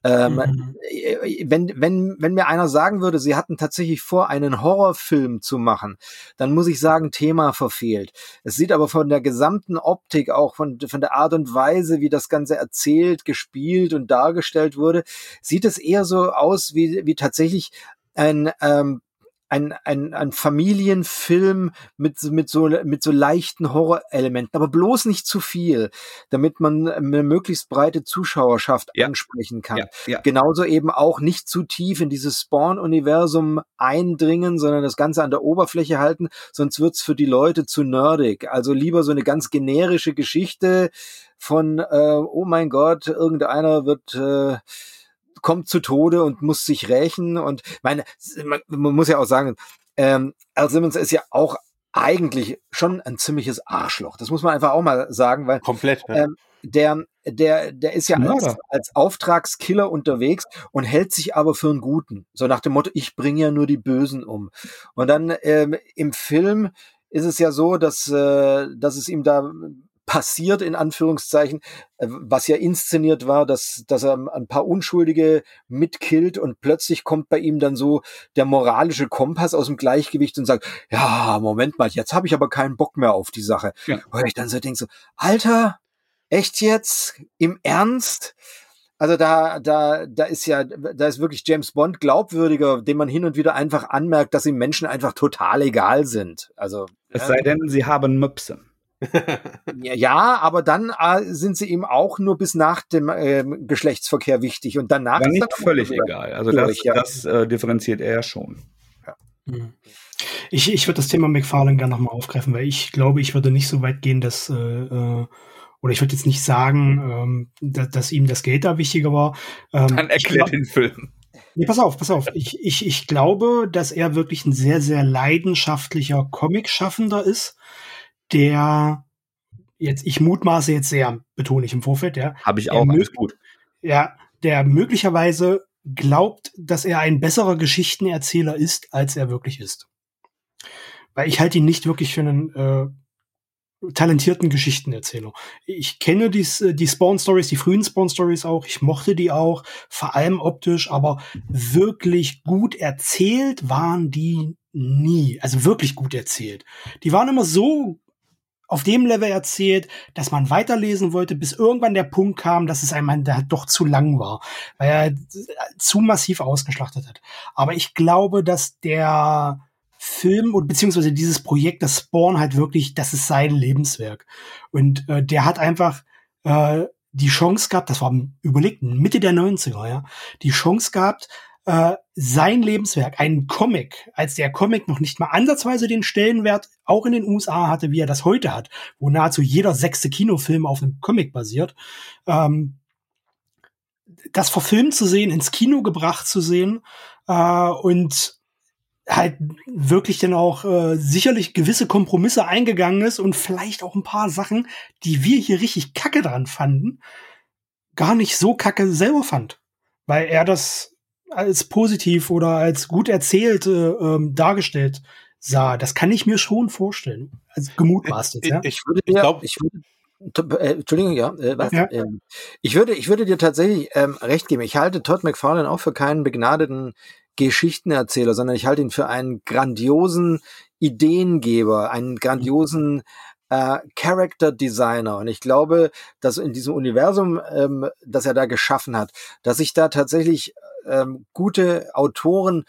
ähm, mhm. Äh, wenn, wenn, wenn mir einer sagen würde, sie hatten tatsächlich vor, einen Horrorfilm zu machen, dann muss ich sagen, Thema verfehlt. Es sieht aber von der gesamten Optik, auch von, von der Art und Weise, wie das Ganze erzählt, gespielt und dargestellt wurde, sieht es eher so aus wie, wie tatsächlich ein ähm, ein, ein, ein Familienfilm mit, mit, so, mit so leichten Horrorelementen, aber bloß nicht zu viel, damit man eine möglichst breite Zuschauerschaft ja. ansprechen kann. Ja, ja. Genauso eben auch nicht zu tief in dieses Spawn-Universum eindringen, sondern das Ganze an der Oberfläche halten, sonst wird's für die Leute zu nerdig. Also lieber so eine ganz generische Geschichte von, äh, oh mein Gott, irgendeiner wird äh, kommt zu Tode und muss sich rächen. Und meine, man, man muss ja auch sagen, ähm, Al Simmons ist ja auch eigentlich schon ein ziemliches Arschloch. Das muss man einfach auch mal sagen, weil komplett. Ja. Ähm, der der der ist ja als, als Auftragskiller unterwegs und hält sich aber für einen Guten. So nach dem Motto, ich bringe ja nur die Bösen um. Und dann ähm, im Film ist es ja so, dass äh, dass es ihm da passiert, in Anführungszeichen, äh, was ja inszeniert war, dass, dass er ein paar Unschuldige mitkillt und plötzlich kommt bei ihm dann so der moralische Kompass aus dem Gleichgewicht und sagt, ja, Moment mal, jetzt habe ich aber keinen Bock mehr auf die Sache. Ja. Und ich dann so denke so, Alter, echt jetzt? Im Ernst? Also da, da, da ist ja, da ist wirklich James Bond glaubwürdiger, dem man hin und wieder einfach anmerkt, dass ihm Menschen einfach total egal sind. Also es sei denn, sie haben Möpse. ja, aber dann äh, sind sie ihm auch nur bis nach dem äh, Geschlechtsverkehr wichtig und danach ist nicht völlig egal. Also durch, das, ja. das äh, differenziert er schon. Ja. Hm. Ich, ich würde das Thema McFarlane gerne nochmal aufgreifen, weil ich glaube, ich würde nicht so weit gehen, dass äh, äh oder ich würde jetzt nicht sagen, ähm, dass, dass, ihm das Geld da wichtiger war. Ähm, Dann erklärt den Film. Nee, pass auf, pass auf. Ich, ich, ich glaube, dass er wirklich ein sehr, sehr leidenschaftlicher Comic-Schaffender ist, der jetzt, ich mutmaße jetzt sehr, betone ich im Vorfeld, ja. Habe ich auch, alles gut. Ja, der möglicherweise glaubt, dass er ein besserer Geschichtenerzähler ist, als er wirklich ist. Weil ich halte ihn nicht wirklich für einen äh, talentierten Geschichtenerzähler. Ich kenne die, die Spawn-Stories, die frühen Spawn-Stories auch. Ich mochte die auch, vor allem optisch, aber wirklich gut erzählt waren die nie. Also wirklich gut erzählt. Die waren immer so auf dem Level erzählt, dass man weiterlesen wollte, bis irgendwann der Punkt kam, dass es einem der doch zu lang war, weil er zu massiv ausgeschlachtet hat. Aber ich glaube, dass der Film und beziehungsweise dieses Projekt, das Spawn halt wirklich, das ist sein Lebenswerk. Und äh, der hat einfach äh, die Chance gehabt, das war überlegt, Mitte der 90er, ja, die Chance gehabt, äh, sein Lebenswerk, einen Comic, als der Comic noch nicht mal ansatzweise den Stellenwert auch in den USA hatte, wie er das heute hat, wo nahezu jeder sechste Kinofilm auf einem Comic basiert, ähm, das verfilmt zu sehen, ins Kino gebracht zu sehen äh, und halt wirklich dann auch äh, sicherlich gewisse Kompromisse eingegangen ist und vielleicht auch ein paar Sachen, die wir hier richtig kacke dran fanden, gar nicht so kacke selber fand. Weil er das als positiv oder als gut erzählt äh, ähm, dargestellt sah. Das kann ich mir schon vorstellen. Also gemutmaßt jetzt, ja? Ich, ich würde, ich glaube, ich würde äh, Entschuldigung, ja, äh, was? Ja. Ähm, ich würde, ich würde dir tatsächlich ähm, recht geben. Ich halte Todd McFarlane auch für keinen begnadeten Geschichtenerzähler, sondern ich halte ihn für einen grandiosen Ideengeber, einen grandiosen äh, Character Designer. Und ich glaube, dass in diesem Universum, ähm, das er da geschaffen hat, dass sich da tatsächlich ähm, gute Autoren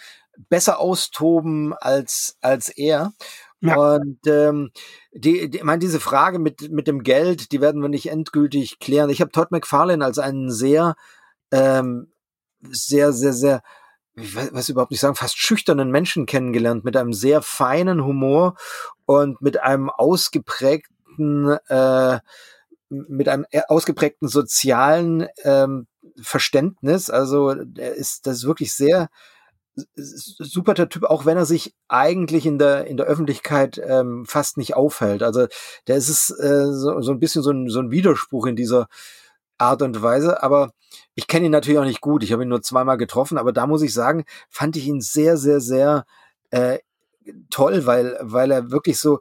besser austoben als, als er. Ja. Und ähm, die, die, ich meine, diese Frage mit, mit dem Geld, die werden wir nicht endgültig klären. Ich habe Todd McFarlane als einen sehr, ähm, sehr, sehr, sehr ich weiß überhaupt nicht sagen, fast schüchternen Menschen kennengelernt, mit einem sehr feinen Humor und mit einem ausgeprägten, äh, mit einem ausgeprägten sozialen ähm, Verständnis. Also der ist das ist wirklich sehr super der Typ, auch wenn er sich eigentlich in der in der Öffentlichkeit ähm, fast nicht aufhält. Also der ist es äh, so, so ein bisschen so ein, so ein Widerspruch in dieser Art und Weise. Aber ich kenne ihn natürlich auch nicht gut. Ich habe ihn nur zweimal getroffen, aber da muss ich sagen, fand ich ihn sehr, sehr, sehr äh, toll, weil, weil er wirklich so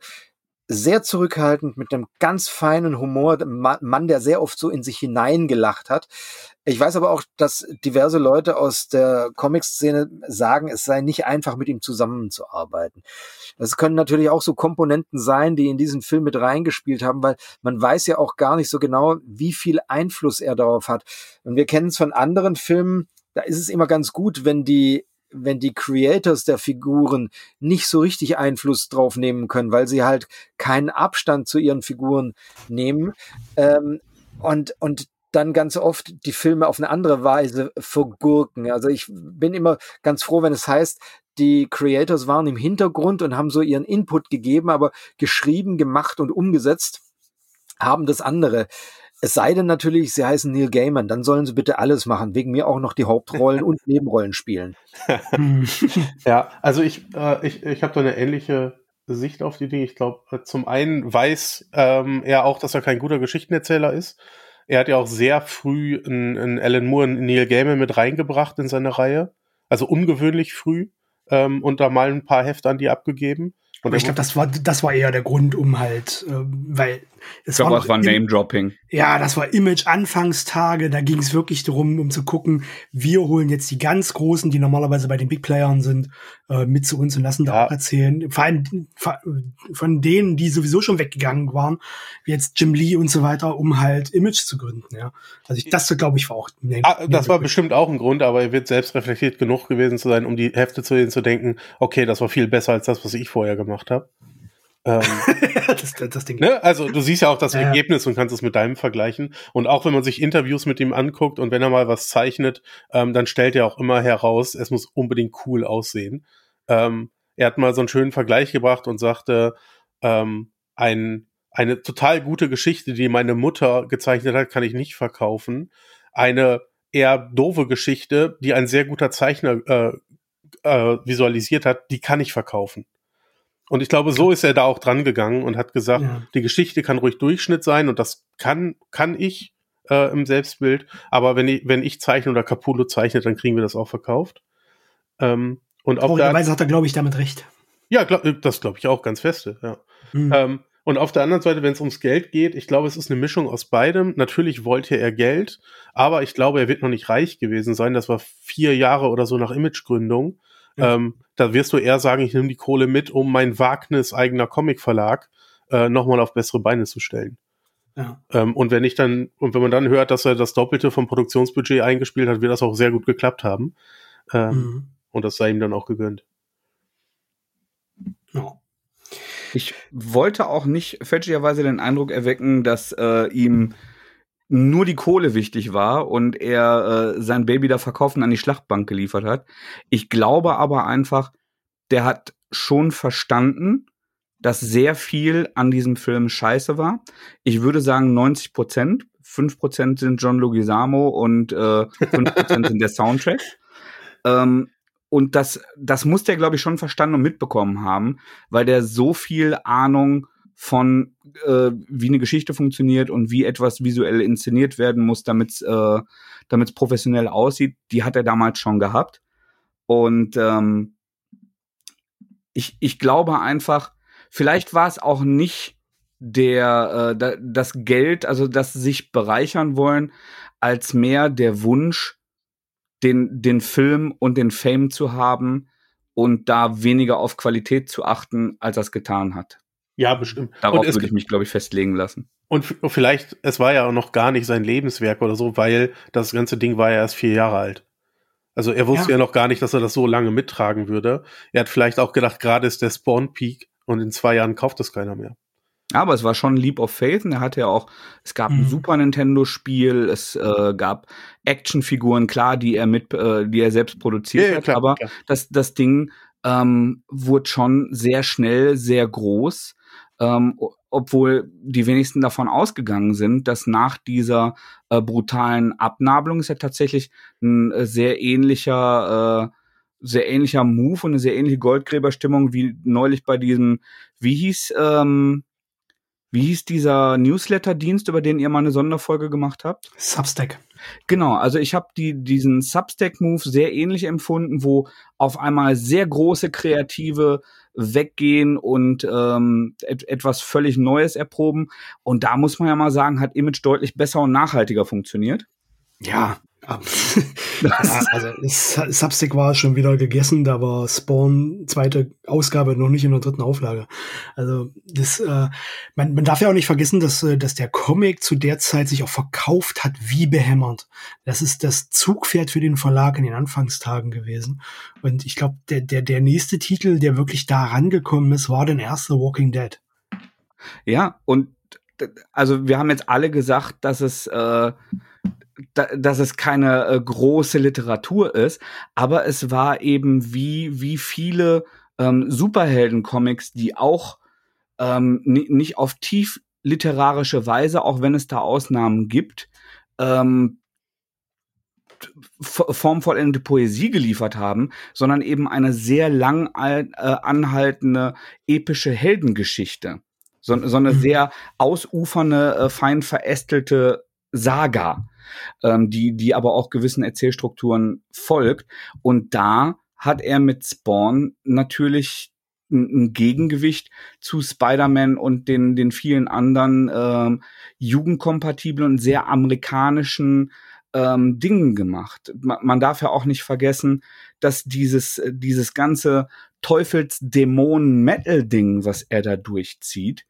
sehr zurückhaltend mit einem ganz feinen Humor, Mann, der sehr oft so in sich hineingelacht hat. Ich weiß aber auch, dass diverse Leute aus der Comic-Szene sagen, es sei nicht einfach, mit ihm zusammenzuarbeiten. Das können natürlich auch so Komponenten sein, die in diesen Film mit reingespielt haben, weil man weiß ja auch gar nicht so genau, wie viel Einfluss er darauf hat. Und wir kennen es von anderen Filmen, da ist es immer ganz gut, wenn die wenn die Creators der Figuren nicht so richtig Einfluss drauf nehmen können, weil sie halt keinen Abstand zu ihren Figuren nehmen ähm, und und dann ganz oft die Filme auf eine andere Weise vergurken. Also ich bin immer ganz froh, wenn es heißt, die Creators waren im Hintergrund und haben so ihren Input gegeben, aber geschrieben, gemacht und umgesetzt haben das andere. Es sei denn natürlich, sie heißen Neil Gaiman, dann sollen sie bitte alles machen, wegen mir auch noch die Hauptrollen und Nebenrollen spielen. ja, also ich, äh, ich, ich habe da eine ähnliche Sicht auf die Dinge. Ich glaube, äh, zum einen weiß ähm, er auch, dass er kein guter Geschichtenerzähler ist. Er hat ja auch sehr früh einen, Alan Moore, einen Neil Gaiman mit reingebracht in seine Reihe. Also ungewöhnlich früh. Ähm, und da mal ein paar Hefte an die abgegeben. Aber ich glaube, das war, das war eher der Grund, um halt, äh, weil es war, war Name-Dropping. Ja, das war Image-Anfangstage. Da ging es wirklich darum, um zu gucken, wir holen jetzt die ganz Großen, die normalerweise bei den Big Playern sind, äh, mit zu uns und lassen ja. da auch erzählen. Vor allem von denen, die sowieso schon weggegangen waren, wie jetzt Jim Lee und so weiter, um halt Image zu gründen. Ja, also ich, das glaube ich war auch. Ah, das war bestimmt auch ein Grund, aber er wird selbst reflektiert genug gewesen zu sein, um die Hefte zu denen zu denken. Okay, das war viel besser als das, was ich vorher gemacht habe. Ähm, das, das Ding. Ne? Also du siehst ja auch das ja, Ergebnis und kannst es mit deinem vergleichen. Und auch wenn man sich Interviews mit ihm anguckt und wenn er mal was zeichnet, ähm, dann stellt er auch immer heraus, es muss unbedingt cool aussehen. Ähm, er hat mal so einen schönen Vergleich gebracht und sagte, ähm, ein, eine total gute Geschichte, die meine Mutter gezeichnet hat, kann ich nicht verkaufen. Eine eher doofe Geschichte, die ein sehr guter Zeichner äh, äh, visualisiert hat, die kann ich verkaufen. Und ich glaube, so ist er da auch dran gegangen und hat gesagt, ja. die Geschichte kann ruhig Durchschnitt sein und das kann, kann ich äh, im Selbstbild. Aber wenn ich, wenn ich zeichne oder Capullo zeichnet, dann kriegen wir das auch verkauft. Ähm, und auf der Weise hat er, glaube ich, damit recht. Ja, glaub, äh, das glaube ich auch ganz feste, ja. Mhm. Ähm, und auf der anderen Seite, wenn es ums Geld geht, ich glaube, es ist eine Mischung aus beidem. Natürlich wollte er Geld, aber ich glaube, er wird noch nicht reich gewesen sein. Das war vier Jahre oder so nach Imagegründung. Ähm, da wirst du eher sagen, ich nehme die Kohle mit, um mein Wagnis eigener Comicverlag äh, nochmal auf bessere Beine zu stellen. Ja. Ähm, und wenn ich dann, und wenn man dann hört, dass er das Doppelte vom Produktionsbudget eingespielt hat, wird das auch sehr gut geklappt haben. Ähm, mhm. Und das sei ihm dann auch gegönnt. Ja. Ich wollte auch nicht fälschlicherweise den Eindruck erwecken, dass äh, ihm nur die Kohle wichtig war und er äh, sein Baby da verkaufen an die Schlachtbank geliefert hat. Ich glaube aber einfach, der hat schon verstanden, dass sehr viel an diesem Film scheiße war. Ich würde sagen 90 Prozent. 5 Prozent sind John Leguizamo und äh, 5 Prozent sind der Soundtrack. Ähm, und das, das muss der, glaube ich, schon verstanden und mitbekommen haben, weil der so viel Ahnung von äh, wie eine Geschichte funktioniert und wie etwas visuell inszeniert werden muss, damit es äh, damit's professionell aussieht, die hat er damals schon gehabt. Und ähm, ich, ich glaube einfach, vielleicht war es auch nicht der äh, das Geld, also das sich bereichern wollen, als mehr der Wunsch, den, den Film und den Fame zu haben und da weniger auf Qualität zu achten, als er es getan hat. Ja, bestimmt. Darauf würde ich mich, glaube ich, festlegen lassen. Und vielleicht, es war ja auch noch gar nicht sein Lebenswerk oder so, weil das ganze Ding war ja erst vier Jahre alt. Also er wusste ja. ja noch gar nicht, dass er das so lange mittragen würde. Er hat vielleicht auch gedacht, gerade ist der Spawn Peak und in zwei Jahren kauft das keiner mehr. Aber es war schon Leap of Faith und er hatte ja auch, es gab mhm. ein Super Nintendo Spiel, es äh, gab Actionfiguren, klar, die er mit, äh, die er selbst produziert ja, hat, klar, aber klar. das, das Ding ähm, wurde schon sehr schnell sehr groß ähm, obwohl die wenigsten davon ausgegangen sind, dass nach dieser äh, brutalen Abnabelung ist ja tatsächlich ein äh, sehr ähnlicher, äh, sehr ähnlicher Move und eine sehr ähnliche Goldgräberstimmung wie neulich bei diesem, wie hieß, ähm, wie hieß dieser Newsletter-Dienst, über den ihr mal eine Sonderfolge gemacht habt? Substack. Genau, also ich habe die, diesen Substack-Move sehr ähnlich empfunden, wo auf einmal sehr große kreative weggehen und ähm, et etwas völlig Neues erproben. Und da muss man ja mal sagen, hat Image deutlich besser und nachhaltiger funktioniert. Ja, ja, also Substick war schon wieder gegessen, da war Spawn zweite Ausgabe noch nicht in der dritten Auflage. Also das, äh, man, man darf ja auch nicht vergessen, dass, äh, dass der Comic zu der Zeit sich auch verkauft hat wie behämmert. Das ist das Zugpferd für den Verlag in den Anfangstagen gewesen. Und ich glaube, der, der, der nächste Titel, der wirklich da rangekommen ist, war den erste Walking Dead. Ja, und also wir haben jetzt alle gesagt, dass es äh, da, dass es keine äh, große Literatur ist, aber es war eben wie, wie viele ähm, Superhelden-Comics, die auch ähm, nicht auf tief literarische Weise, auch wenn es da Ausnahmen gibt, ähm, formvollendete Poesie geliefert haben, sondern eben eine sehr lang äh, anhaltende epische Heldengeschichte. So, so eine mhm. sehr ausufernde, äh, fein verästelte Saga ähm, die, die aber auch gewissen Erzählstrukturen folgt. Und da hat er mit Spawn natürlich ein Gegengewicht zu Spider-Man und den, den vielen anderen ähm, jugendkompatiblen und sehr amerikanischen ähm, Dingen gemacht. Man, man darf ja auch nicht vergessen, dass dieses, dieses ganze Teufelsdämonen-Metal-Ding, was er da durchzieht,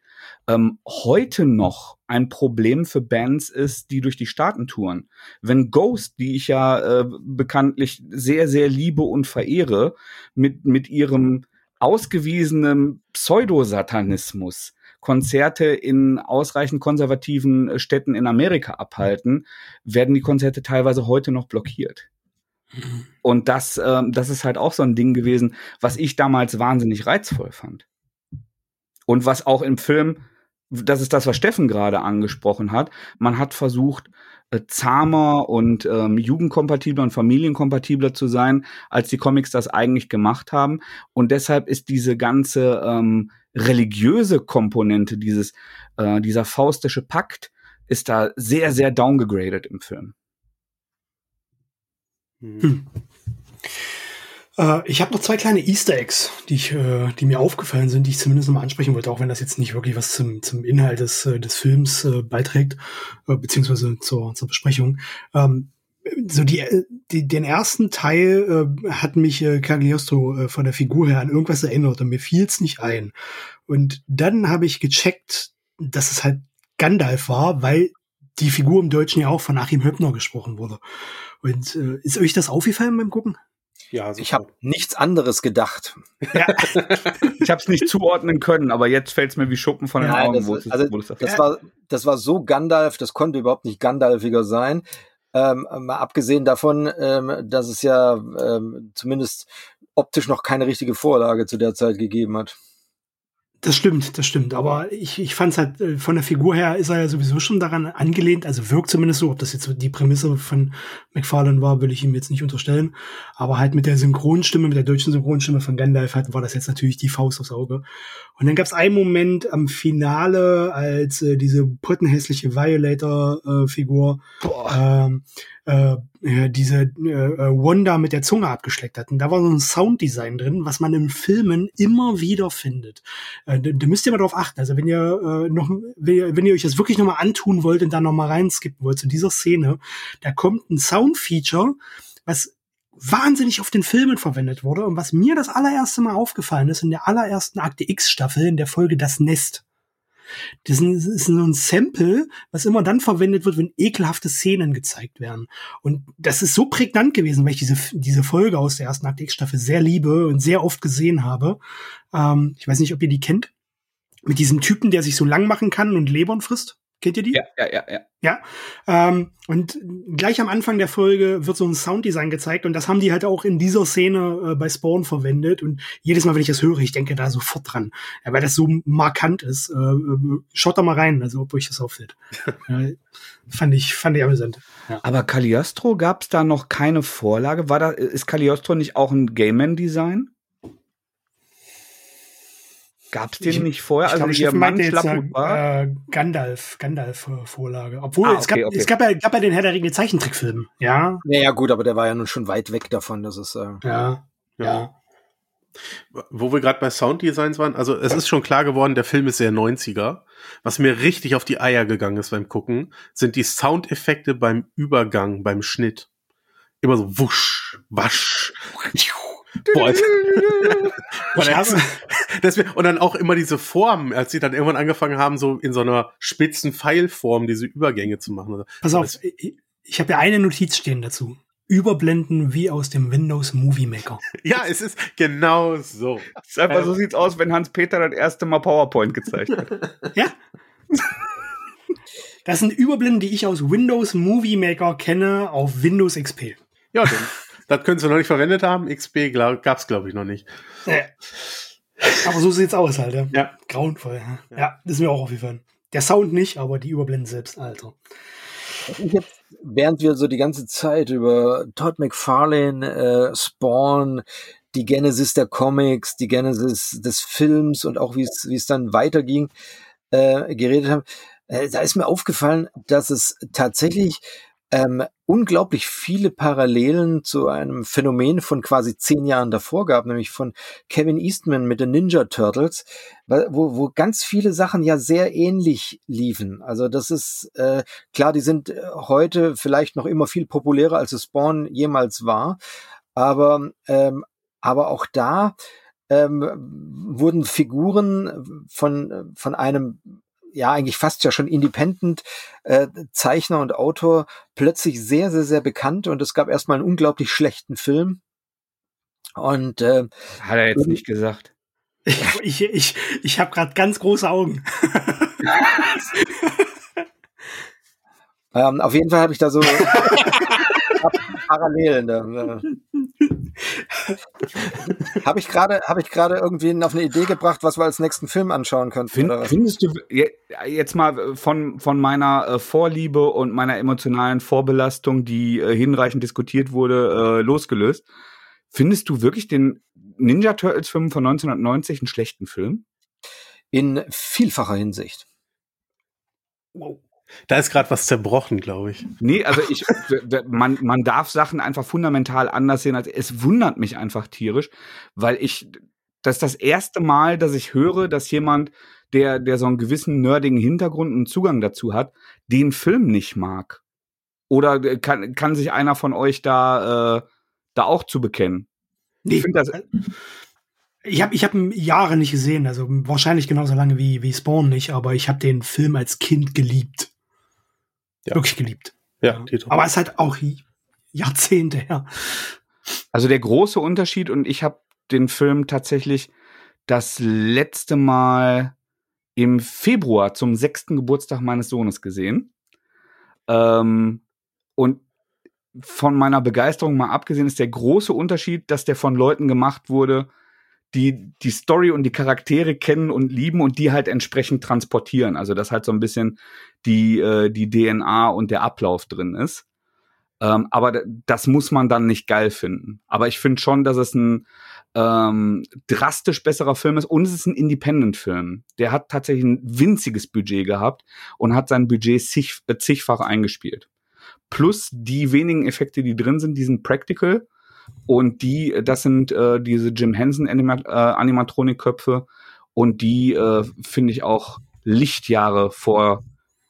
ähm, heute noch ein Problem für Bands ist, die durch die Staaten touren. Wenn Ghost, die ich ja äh, bekanntlich sehr, sehr liebe und verehre, mit, mit ihrem ausgewiesenen Pseudosatanismus Konzerte in ausreichend konservativen äh, Städten in Amerika abhalten, werden die Konzerte teilweise heute noch blockiert. Mhm. Und das, äh, das ist halt auch so ein Ding gewesen, was ich damals wahnsinnig reizvoll fand. Und was auch im Film, das ist das, was Steffen gerade angesprochen hat, man hat versucht, äh, zahmer und ähm, jugendkompatibler und familienkompatibler zu sein, als die Comics das eigentlich gemacht haben. Und deshalb ist diese ganze ähm, religiöse Komponente, dieses, äh, dieser faustische Pakt, ist da sehr, sehr downgegradet im Film. Hm. Äh, ich habe noch zwei kleine Easter Eggs, die, ich, äh, die mir aufgefallen sind, die ich zumindest noch mal ansprechen wollte, auch wenn das jetzt nicht wirklich was zum, zum Inhalt des, äh, des Films äh, beiträgt, äh, beziehungsweise zur, zur Besprechung. Ähm, so die, äh, die den ersten Teil äh, hat mich äh, Cagliostro äh, von der Figur her an irgendwas erinnert und mir fiel es nicht ein. Und dann habe ich gecheckt, dass es halt Gandalf war, weil die Figur im Deutschen ja auch von Achim Höppner gesprochen wurde. Und äh, ist euch das aufgefallen beim Gucken? Ja, ich habe nichts anderes gedacht. Ja. ich habe es nicht zuordnen können, aber jetzt fällt es mir wie Schuppen von den Augen. Das, wo also, das, das, war, das war so Gandalf, das konnte überhaupt nicht Gandalfiger sein. Ähm, mal abgesehen davon, ähm, dass es ja ähm, zumindest optisch noch keine richtige Vorlage zu der Zeit gegeben hat. Das stimmt, das stimmt. Aber ich, ich fand es halt, äh, von der Figur her ist er ja sowieso schon daran angelehnt, also wirkt zumindest so, ob das jetzt die Prämisse von McFarlane war, will ich ihm jetzt nicht unterstellen. Aber halt mit der Synchronstimme, mit der deutschen Synchronstimme von Gandalf halt, war das jetzt natürlich die Faust aufs Auge. Und dann gab es einen Moment am Finale, als äh, diese pottenhässliche Violator-Figur äh, ähm, äh, diese äh, äh, Wanda mit der Zunge abgeschleckt hat. Und da war so ein Sounddesign drin, was man in Filmen immer wieder findet. Äh, da, müsst ihr mal drauf achten. Also wenn ihr äh, noch, wenn ihr euch das wirklich nochmal antun wollt und da nochmal reinskippen wollt zu dieser Szene, da kommt ein Soundfeature, was wahnsinnig auf den Filmen verwendet wurde und was mir das allererste Mal aufgefallen ist in der allerersten Akte X Staffel in der Folge Das Nest. Das ist so ein Sample, was immer dann verwendet wird, wenn ekelhafte Szenen gezeigt werden. Und das ist so prägnant gewesen, weil ich diese, diese Folge aus der ersten Akte X-Staffel sehr liebe und sehr oft gesehen habe. Ähm, ich weiß nicht, ob ihr die kennt. Mit diesem Typen, der sich so lang machen kann und Lebern frisst. Kennt ihr die? Ja, ja, ja, ja. Ja. Ähm, und gleich am Anfang der Folge wird so ein Sounddesign gezeigt und das haben die halt auch in dieser Szene äh, bei Spawn verwendet. Und jedes Mal, wenn ich das höre, ich denke da sofort dran. Ja, weil das so markant ist. Äh, äh schaut da mal rein, also ob euch das auffällt. äh, fand ich, fand ich amüsant. Ja. Aber Cagliostro gab es da noch keine Vorlage? War da, ist Cagliostro nicht auch ein Game-Man-Design? Gab es den ich, nicht vorher? also glaub, der Mann war? Äh, Gandalf, Gandalf-Vorlage. Obwohl, ah, okay, es, gab, okay. es gab ja, gab ja den Herr der Ringe Zeichentrickfilm, ja. Naja, gut, aber der war ja nun schon weit weg davon, dass es, äh, ja, ja. ja. Wo wir gerade bei Sounddesigns waren, also es ist schon klar geworden, der Film ist sehr 90er. Was mir richtig auf die Eier gegangen ist beim Gucken, sind die Soundeffekte beim Übergang, beim Schnitt. Immer so wusch, wasch. Boah, und, das, und dann auch immer diese Formen, als sie dann irgendwann angefangen haben, so in so einer spitzen Pfeilform diese Übergänge zu machen. Pass auf, ich, ich habe ja eine Notiz stehen dazu. Überblenden wie aus dem Windows Movie Maker. ja, es ist genau so. ist einfach, so sieht's aus, wenn Hans-Peter das erste Mal PowerPoint gezeigt hat. ja. Das sind Überblenden, die ich aus Windows Movie Maker kenne auf Windows XP. Ja, dann das können sie noch nicht verwendet haben. XP glaub, gab's, glaube ich, noch nicht. Ja. Aber so sieht's aus halt, ja. ja. Grauenvoll. Ja. ja, das ist mir auch aufgefallen. Der Sound nicht, aber die Überblenden selbst, Alter. Jetzt, während wir so die ganze Zeit über Todd McFarlane, äh, Spawn, die Genesis der Comics, die Genesis des Films und auch wie es wie es dann weiterging, äh, geredet haben, äh, da ist mir aufgefallen, dass es tatsächlich ähm, unglaublich viele Parallelen zu einem Phänomen von quasi zehn Jahren davor gab, nämlich von Kevin Eastman mit den Ninja Turtles, wo, wo ganz viele Sachen ja sehr ähnlich liefen. Also das ist äh, klar, die sind äh, heute vielleicht noch immer viel populärer, als es Spawn jemals war, aber ähm, aber auch da ähm, wurden Figuren von von einem ja eigentlich fast ja schon Independent äh, Zeichner und Autor plötzlich sehr, sehr, sehr bekannt und es gab erstmal einen unglaublich schlechten Film. Und äh, hat er jetzt nicht gesagt. Ich, ich, ich habe gerade ganz große Augen. ähm, auf jeden Fall habe ich da so Parallelen. Da, habe ich gerade habe ich gerade irgendwie auf eine Idee gebracht, was wir als nächsten Film anschauen könnten. Find, findest du jetzt mal von von meiner äh, Vorliebe und meiner emotionalen Vorbelastung, die äh, hinreichend diskutiert wurde, äh, losgelöst? Findest du wirklich den Ninja Turtles Film von 1990 einen schlechten Film? In vielfacher Hinsicht. Wow. Da ist gerade was zerbrochen, glaube ich. Nee, also ich, man, man darf Sachen einfach fundamental anders sehen. Als, es wundert mich einfach tierisch, weil ich, das ist das erste Mal, dass ich höre, dass jemand, der, der so einen gewissen nerdigen Hintergrund und Zugang dazu hat, den Film nicht mag. Oder kann, kann sich einer von euch da, äh, da auch zu bekennen? Nee. Ich finde das. Ich habe ich hab Jahre nicht gesehen, also wahrscheinlich genauso lange wie, wie Spawn nicht, aber ich habe den Film als Kind geliebt. Ja. Wirklich geliebt. Ja, Tito. Aber es ist halt auch Jahrzehnte her. Also der große Unterschied, und ich habe den Film tatsächlich das letzte Mal im Februar zum sechsten Geburtstag meines Sohnes gesehen. Ähm, und von meiner Begeisterung mal abgesehen ist der große Unterschied, dass der von Leuten gemacht wurde, die die Story und die Charaktere kennen und lieben und die halt entsprechend transportieren. Also dass halt so ein bisschen die, äh, die DNA und der Ablauf drin ist. Ähm, aber das muss man dann nicht geil finden. Aber ich finde schon, dass es ein ähm, drastisch besserer Film ist und es ist ein Independent-Film. Der hat tatsächlich ein winziges Budget gehabt und hat sein Budget zig, äh, zigfach eingespielt. Plus die wenigen Effekte, die drin sind, die sind practical und die, das sind äh, diese Jim Henson Anima äh, Animatronik-Köpfe. Und die äh, finde ich auch Lichtjahre vor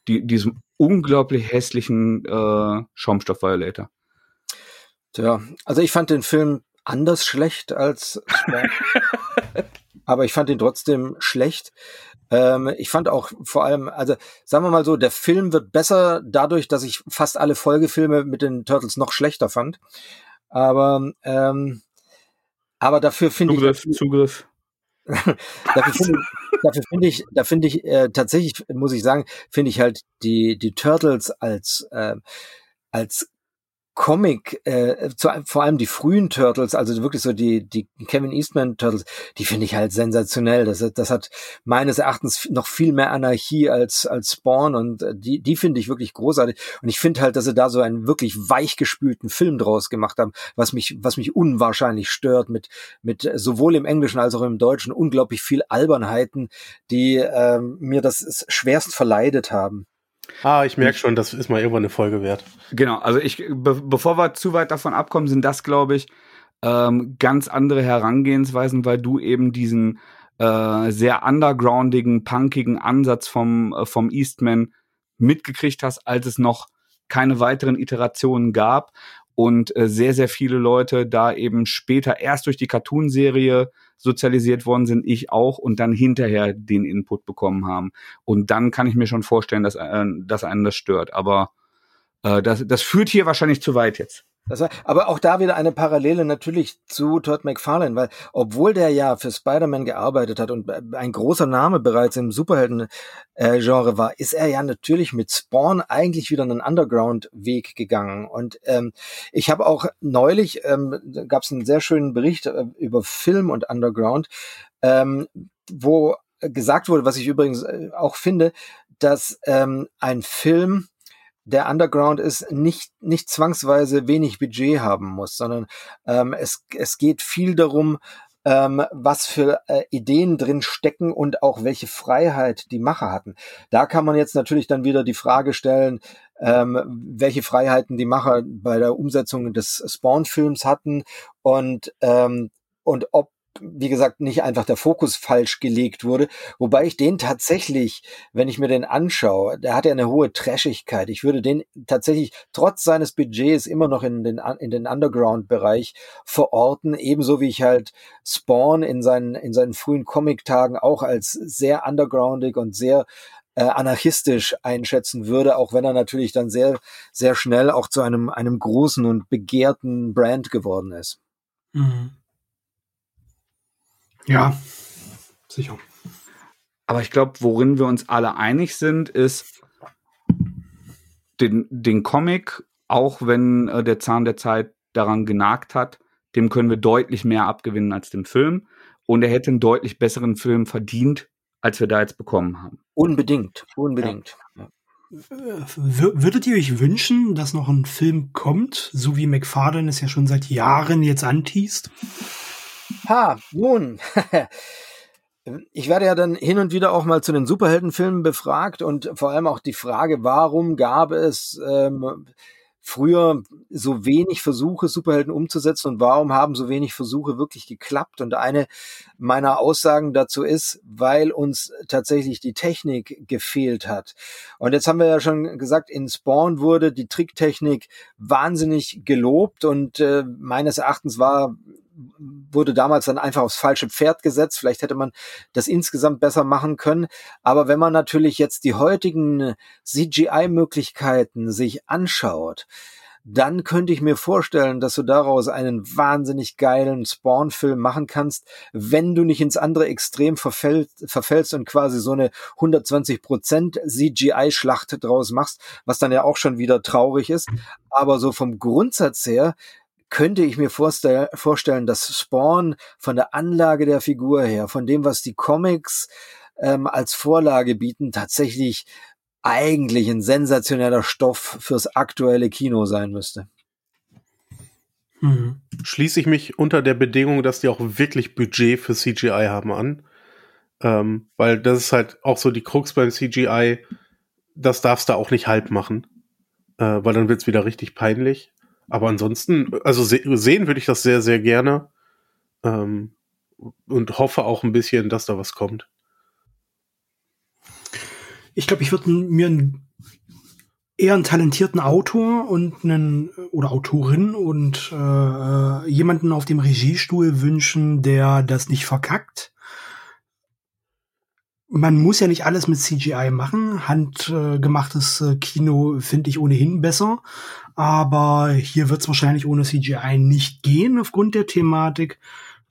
die, diesem unglaublich hässlichen äh, Schaumstoff Violator. Tja, also ich fand den Film anders schlecht als aber ich fand ihn trotzdem schlecht. Ähm, ich fand auch vor allem, also sagen wir mal so, der Film wird besser dadurch, dass ich fast alle Folgefilme mit den Turtles noch schlechter fand. Aber, ähm, aber dafür finde ich. Zugriff. dafür finde dafür finde ich, da finde ich äh, tatsächlich, muss ich sagen, finde ich halt die, die Turtles als, äh, als Comic, äh, zu, vor allem die frühen Turtles, also wirklich so die, die Kevin Eastman Turtles, die finde ich halt sensationell. Das, das hat meines Erachtens noch viel mehr Anarchie als, als Spawn und äh, die, die finde ich wirklich großartig. Und ich finde halt, dass sie da so einen wirklich weichgespülten Film draus gemacht haben, was mich, was mich unwahrscheinlich stört mit, mit sowohl im Englischen als auch im Deutschen unglaublich viel Albernheiten, die äh, mir das schwerst verleidet haben. Ah, ich merke schon, das ist mal irgendwann eine Folge wert. Genau, also ich, be bevor wir zu weit davon abkommen, sind das, glaube ich, ähm, ganz andere Herangehensweisen, weil du eben diesen äh, sehr undergroundigen, punkigen Ansatz vom, äh, vom Eastman mitgekriegt hast, als es noch keine weiteren Iterationen gab und äh, sehr, sehr viele Leute da eben später erst durch die Cartoon-Serie sozialisiert worden sind, ich auch, und dann hinterher den Input bekommen haben. Und dann kann ich mir schon vorstellen, dass, äh, dass einen das stört. Aber äh, das, das führt hier wahrscheinlich zu weit jetzt. Das war, aber auch da wieder eine Parallele natürlich zu Todd McFarlane, weil obwohl der ja für Spider-Man gearbeitet hat und ein großer Name bereits im Superhelden-Genre war, ist er ja natürlich mit Spawn eigentlich wieder einen Underground-Weg gegangen. Und ähm, ich habe auch neulich, ähm, gab es einen sehr schönen Bericht äh, über Film und Underground, ähm, wo gesagt wurde, was ich übrigens äh, auch finde, dass ähm, ein Film der Underground ist, nicht, nicht zwangsweise wenig Budget haben muss, sondern ähm, es, es geht viel darum, ähm, was für äh, Ideen drin stecken und auch welche Freiheit die Macher hatten. Da kann man jetzt natürlich dann wieder die Frage stellen, ähm, welche Freiheiten die Macher bei der Umsetzung des Spawn-Films hatten und ähm, und ob wie gesagt, nicht einfach der Fokus falsch gelegt wurde. Wobei ich den tatsächlich, wenn ich mir den anschaue, der hat ja eine hohe Trashigkeit. Ich würde den tatsächlich trotz seines Budgets immer noch in den, in den Underground-Bereich verorten. Ebenso wie ich halt Spawn in seinen, in seinen frühen Comic-Tagen auch als sehr undergroundig und sehr äh, anarchistisch einschätzen würde, auch wenn er natürlich dann sehr, sehr schnell auch zu einem, einem großen und begehrten Brand geworden ist. Mhm. Ja, sicher. Aber ich glaube, worin wir uns alle einig sind, ist den, den Comic, auch wenn äh, der Zahn der Zeit daran genagt hat, dem können wir deutlich mehr abgewinnen als dem Film. Und er hätte einen deutlich besseren Film verdient, als wir da jetzt bekommen haben. Unbedingt, unbedingt. Ja. Würdet ihr euch wünschen, dass noch ein Film kommt, so wie McFarlane es ja schon seit Jahren jetzt anteast? Ha, nun. Ich werde ja dann hin und wieder auch mal zu den Superheldenfilmen befragt und vor allem auch die Frage, warum gab es ähm, früher so wenig Versuche, Superhelden umzusetzen und warum haben so wenig Versuche wirklich geklappt? Und eine meiner Aussagen dazu ist, weil uns tatsächlich die Technik gefehlt hat. Und jetzt haben wir ja schon gesagt, in Spawn wurde die Tricktechnik wahnsinnig gelobt und äh, meines Erachtens war wurde damals dann einfach aufs falsche Pferd gesetzt. Vielleicht hätte man das insgesamt besser machen können. Aber wenn man natürlich jetzt die heutigen CGI-Möglichkeiten sich anschaut, dann könnte ich mir vorstellen, dass du daraus einen wahnsinnig geilen Spawn-Film machen kannst, wenn du nicht ins andere Extrem verfällst, verfällst und quasi so eine 120% CGI-Schlacht draus machst, was dann ja auch schon wieder traurig ist. Aber so vom Grundsatz her könnte ich mir vorstell vorstellen, dass Spawn von der Anlage der Figur her, von dem, was die Comics ähm, als Vorlage bieten, tatsächlich eigentlich ein sensationeller Stoff fürs aktuelle Kino sein müsste. Mhm. Schließe ich mich unter der Bedingung, dass die auch wirklich Budget für CGI haben an. Ähm, weil das ist halt auch so die Krux beim CGI, das darfst du auch nicht halb machen. Äh, weil dann wird's wieder richtig peinlich. Aber ansonsten, also se sehen würde ich das sehr, sehr gerne. Ähm, und hoffe auch ein bisschen, dass da was kommt. Ich glaube, ich würde mir einen, eher einen talentierten Autor und einen oder Autorin und äh, jemanden auf dem Regiestuhl wünschen, der das nicht verkackt. Man muss ja nicht alles mit CGI machen. Handgemachtes äh, Kino finde ich ohnehin besser. Aber hier wird es wahrscheinlich ohne CGI nicht gehen aufgrund der Thematik.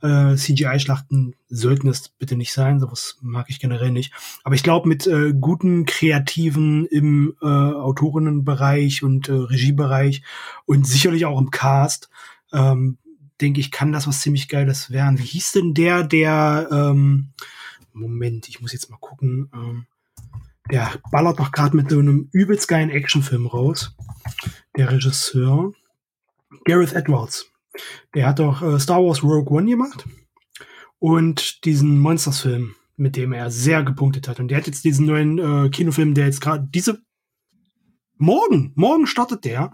Äh, CGI-Schlachten sollten es bitte nicht sein, sowas mag ich generell nicht. Aber ich glaube, mit äh, guten Kreativen im äh, Autorinnenbereich und äh, Regiebereich und sicherlich auch im Cast, ähm, denke ich, kann das was ziemlich Geiles werden. Wie hieß denn der, der, ähm, Moment, ich muss jetzt mal gucken, ähm, der ballert doch gerade mit so einem übelst geilen Actionfilm raus der Regisseur Gareth Edwards. Der hat doch äh, Star Wars Rogue One gemacht und diesen Monsters-Film, mit dem er sehr gepunktet hat. Und der hat jetzt diesen neuen äh, Kinofilm, der jetzt gerade diese morgen, morgen startet der,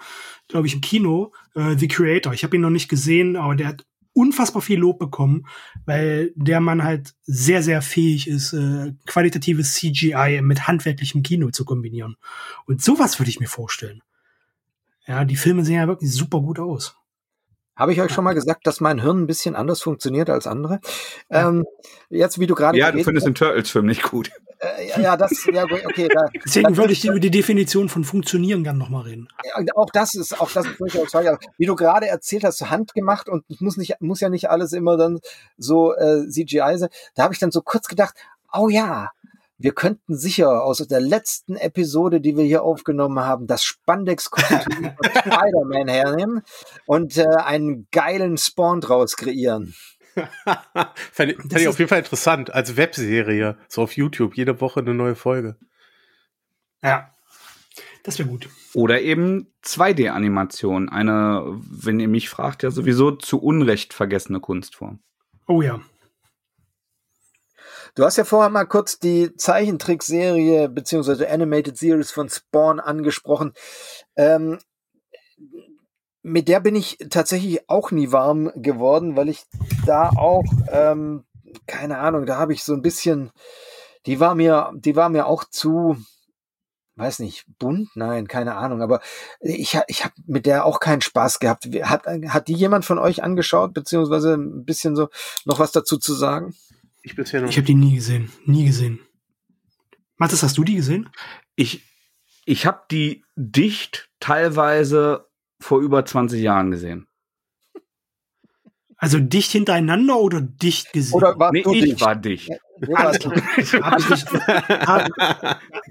glaube ich, im Kino, äh, The Creator. Ich habe ihn noch nicht gesehen, aber der hat unfassbar viel Lob bekommen, weil der Mann halt sehr, sehr fähig ist, äh, qualitatives CGI mit handwerklichem Kino zu kombinieren. Und sowas würde ich mir vorstellen. Ja, die Filme sehen ja wirklich super gut aus. Habe ich euch schon mal gesagt, dass mein Hirn ein bisschen anders funktioniert als andere? Ähm, jetzt, wie du gerade. Ja, du findest den Turtles-Film nicht gut. Äh, ja, das, ja, okay. Da, Deswegen würde ich über die Definition von funktionieren gerne nochmal reden. Ja, auch das ist, auch das ist durchaus Wie du gerade erzählt hast, handgemacht und es muss nicht, muss ja nicht alles immer dann so äh, CGI sein. Da habe ich dann so kurz gedacht, oh ja, wir könnten sicher aus der letzten Episode, die wir hier aufgenommen haben, das Spandex-Kostüm von Spider-Man hernehmen und äh, einen geilen Spawn draus kreieren. Fände fänd ich auf jeden Fall interessant, als Webserie, so auf YouTube, jede Woche eine neue Folge. Ja, das wäre gut. Oder eben 2D-Animation, eine, wenn ihr mich fragt, ja sowieso zu Unrecht vergessene Kunstform. Oh ja. Du hast ja vorher mal kurz die Zeichentrickserie beziehungsweise Animated Series von Spawn angesprochen. Ähm, mit der bin ich tatsächlich auch nie warm geworden, weil ich da auch, ähm, keine Ahnung, da habe ich so ein bisschen, die war mir, die war mir auch zu, weiß nicht, bunt? Nein, keine Ahnung, aber ich, ich habe mit der auch keinen Spaß gehabt. Hat, hat die jemand von euch angeschaut, beziehungsweise ein bisschen so noch was dazu zu sagen? Ich bisher noch. Ich habe die nie gesehen, nie gesehen. Mathis, hast du die gesehen? Ich, ich habe die dicht teilweise vor über 20 Jahren gesehen. Also dicht hintereinander oder dicht gesehen? Oder war nee, ich dicht? war dicht. Ja,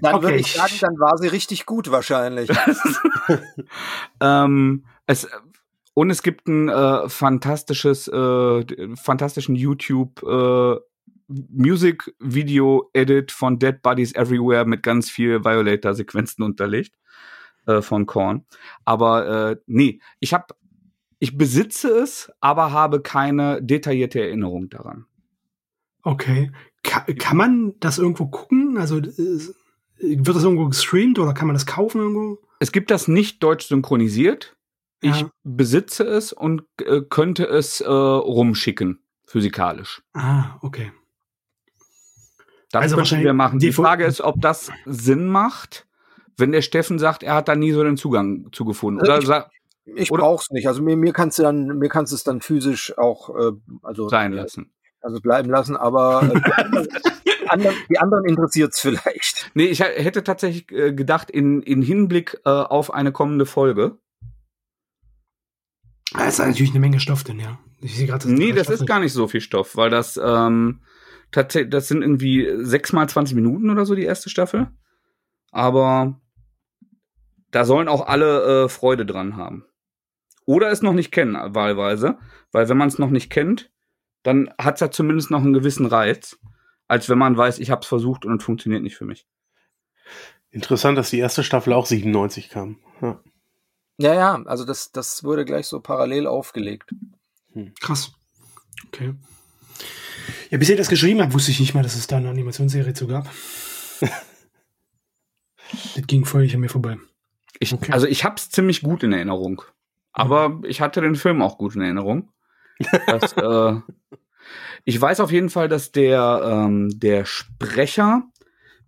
dann okay. würde ich sagen, dann war sie richtig gut wahrscheinlich. ähm, es, und es gibt ein äh, fantastisches, äh, fantastischen YouTube äh, Music Video Edit von Dead Bodies Everywhere mit ganz viel Violator Sequenzen unterlegt äh, von Korn. Aber äh, nee, ich habe ich besitze es, aber habe keine detaillierte Erinnerung daran. Okay. Ka kann man das irgendwo gucken? Also äh, wird das irgendwo gestreamt oder kann man das kaufen irgendwo? Es gibt das nicht deutsch synchronisiert. Ja. Ich besitze es und äh, könnte es äh, rumschicken, physikalisch. Ah, okay. Das also könnten wir machen. Die Frage ist, ob das Sinn macht, wenn der Steffen sagt, er hat da nie so den Zugang zugefunden. Oder also ich, ich brauch's nicht. Also mir, mir kannst du dann, mir kannst du es dann physisch auch äh, also sein lassen. Also bleiben lassen, aber äh, die anderen, interessiert es vielleicht. Nee, ich hätte tatsächlich äh, gedacht, in, in Hinblick äh, auf eine kommende Folge. Da ist natürlich eine Menge Stoff drin, ja. Ich sehe gerade. Nee, das ist gar nicht so viel Stoff, weil das ähm, tatsächlich, das sind irgendwie sechs mal 20 Minuten oder so die erste Staffel. Aber da sollen auch alle äh, Freude dran haben. Oder es noch nicht kennen, wahlweise. Weil wenn man es noch nicht kennt, dann hat es ja zumindest noch einen gewissen Reiz, als wenn man weiß, ich habe es versucht und es funktioniert nicht für mich. Interessant, dass die erste Staffel auch 97 kam. Ja, ja, ja also das, das wurde gleich so parallel aufgelegt. Hm. Krass. Okay. Ja, bis ihr das geschrieben habt, wusste ich nicht mal, dass es da eine Animationsserie zu gab. das ging völlig an mir vorbei. Ich, okay. Also ich hab's ziemlich gut in Erinnerung. Aber ich hatte den Film auch gut in Erinnerung. Das, äh, ich weiß auf jeden Fall, dass der, ähm, der Sprecher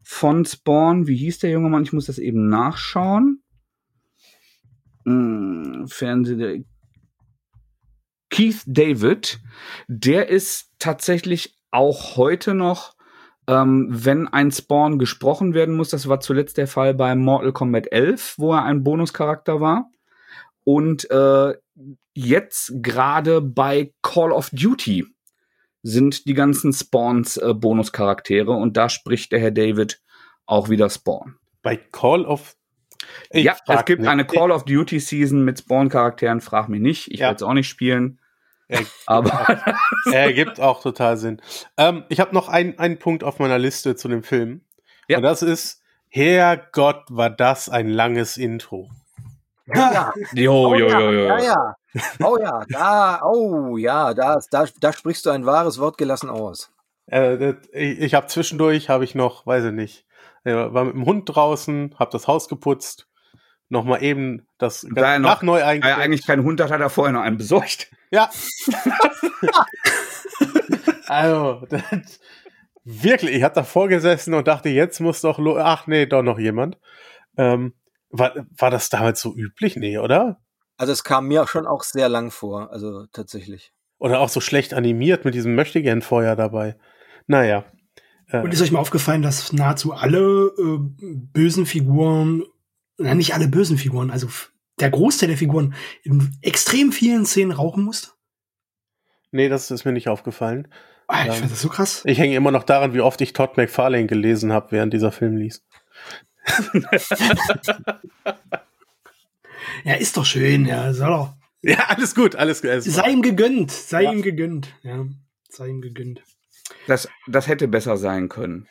von Spawn, wie hieß der junge Mann? Ich muss das eben nachschauen. Hm, Fernseh, Keith David, der ist tatsächlich auch heute noch, ähm, wenn ein Spawn gesprochen werden muss, das war zuletzt der Fall bei Mortal Kombat 11, wo er ein Bonuscharakter war. Und äh, jetzt gerade bei Call of Duty sind die ganzen Spawns äh, Bonuscharaktere und da spricht der Herr David auch wieder Spawn. Bei Call of ich ja, es gibt nicht. eine Call of Duty Season mit Spawn-Charakteren, frag mich nicht. Ich ja. werde es auch nicht spielen. Er, aber er gibt auch total Sinn. Ähm, ich habe noch einen, einen Punkt auf meiner Liste zu dem Film. Ja. Und das ist, Herrgott, war das ein langes Intro. Ja, ja. Jo, oh, jo, jo, jo. Ja, ja. Oh ja, da, oh ja, da, da, da sprichst du ein wahres Wort gelassen aus. Äh, ich ich habe zwischendurch, habe ich noch, weiß ich nicht, äh, war mit dem Hund draußen, habe das Haus geputzt, noch mal eben das da noch, neu eingestellt. Da eigentlich keinen Hund hat, hat er vorher noch einen besorgt. Ja. also, das, wirklich, ich hatte davor gesessen und dachte, jetzt muss doch, ach nee, doch noch jemand. Ähm, war, war das damals so üblich? Nee, oder? Also es kam mir schon auch sehr lang vor, also tatsächlich. Oder auch so schlecht animiert mit diesem Möchtegern-Feuer dabei. Naja. Äh, und ist euch mal aufgefallen, dass nahezu alle äh, bösen Figuren, na nicht alle bösen Figuren, also der Großteil der Figuren in extrem vielen Szenen rauchen musste? Nee, das ist mir nicht aufgefallen. Oh, ich ähm, finde das so krass. Ich hänge immer noch daran, wie oft ich Todd McFarlane gelesen habe, während dieser Film liest. ja, ist doch schön, ja, soll doch. Ja, alles gut, alles gut. Sei ihm gegönnt, sei ja. ihm gegönnt, ja, sei ihm gegönnt. Das, das hätte besser sein können.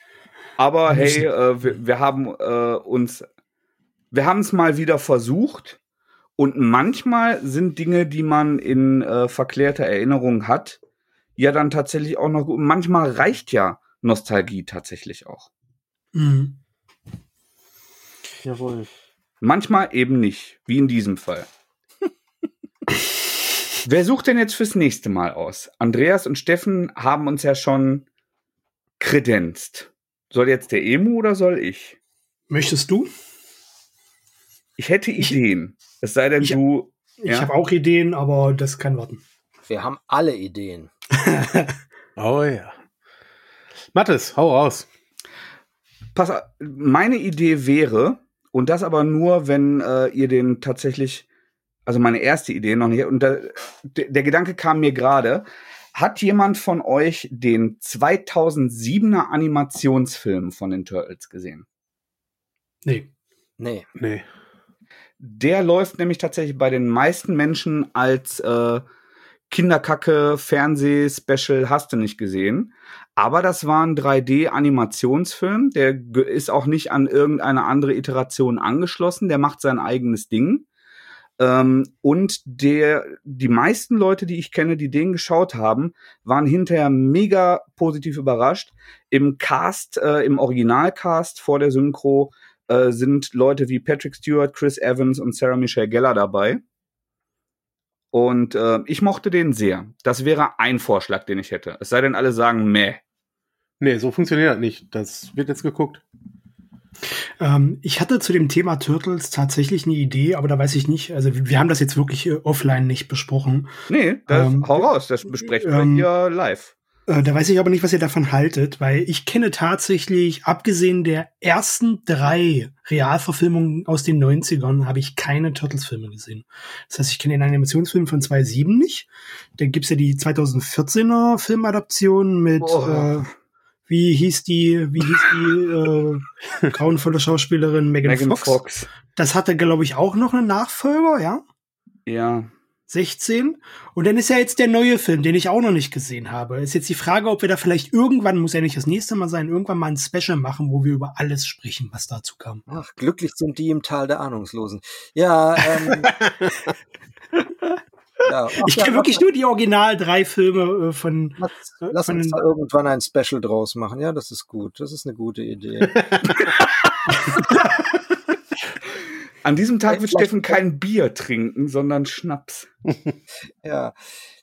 Aber hey, äh, wir, wir, haben äh, uns, wir haben es mal wieder versucht. Und manchmal sind Dinge, die man in äh, verklärter Erinnerung hat, ja dann tatsächlich auch noch gut. Manchmal reicht ja Nostalgie tatsächlich auch. Mhm. Jawohl. Manchmal eben nicht, wie in diesem Fall. Wer sucht denn jetzt fürs nächste Mal aus? Andreas und Steffen haben uns ja schon kredenzt. Soll jetzt der Emu oder soll ich? Möchtest du? Ich hätte Ideen. Es sei denn, Ich- du. Ich Ja. habe auch Ideen, aber das kann warten. Wir haben alle Ideen. Oh ja. Mathis, hau raus. Pass auf, meine Idee wäre, und das aber nur, wenn äh, ihr den tatsächlich, also meine erste Idee noch nicht, und da, der, der Gedanke kam mir gerade, hat jemand von euch den 2007er Animationsfilm von den Turtles gesehen? Nee. Nee. Nee. Der läuft nämlich tatsächlich bei den meisten Menschen als äh, Kinderkacke, Fernseh-Special, hast du nicht gesehen. Aber das war ein 3D-Animationsfilm. Der ist auch nicht an irgendeine andere Iteration angeschlossen. Der macht sein eigenes Ding. Ähm, und der, die meisten Leute, die ich kenne, die den geschaut haben, waren hinterher mega positiv überrascht. Im Cast, äh, im Originalcast vor der Synchro äh, sind Leute wie Patrick Stewart, Chris Evans und Sarah Michelle Gellar dabei. Und äh, ich mochte den sehr. Das wäre ein Vorschlag, den ich hätte. Es sei denn, alle sagen meh. Nee, so funktioniert das nicht. Das wird jetzt geguckt. Ähm, ich hatte zu dem Thema Turtles tatsächlich eine Idee, aber da weiß ich nicht. Also wir haben das jetzt wirklich äh, offline nicht besprochen. Nee, das, Ähm, hau raus, das besprechen ähm, wir hier live. Äh, da weiß ich aber nicht, was ihr davon haltet, weil ich kenne tatsächlich, abgesehen der ersten drei Realverfilmungen aus den 90ern, habe ich keine Turtles-Filme gesehen. Das heißt, ich kenne den Animationsfilm von 2007 nicht. Dann gibt's ja die 2014er Filmadaption mit, äh, wie hieß die, wie hieß die äh, grauenvolle Schauspielerin Megan, Megan Fox. Fox. Das hatte, glaube ich, auch noch einen Nachfolger, ja? Ja. 16. Und dann ist ja jetzt der neue Film, den ich auch noch nicht gesehen habe. Ist jetzt die Frage, ob wir da vielleicht irgendwann, muss ja nicht das nächste Mal sein, irgendwann mal ein Special machen, wo wir über alles sprechen, was dazu kam. Ach, glücklich sind die im Tal der Ahnungslosen. Ja, ähm. ja, Ich kenne wirklich nur die Original drei Filme äh, von, Lass, äh, lass von uns da irgendwann ein Special draus machen. Ja, das ist gut. Das ist eine gute Idee. An diesem Tag wird Steffen kein Bier trinken, sondern Schnaps. ja.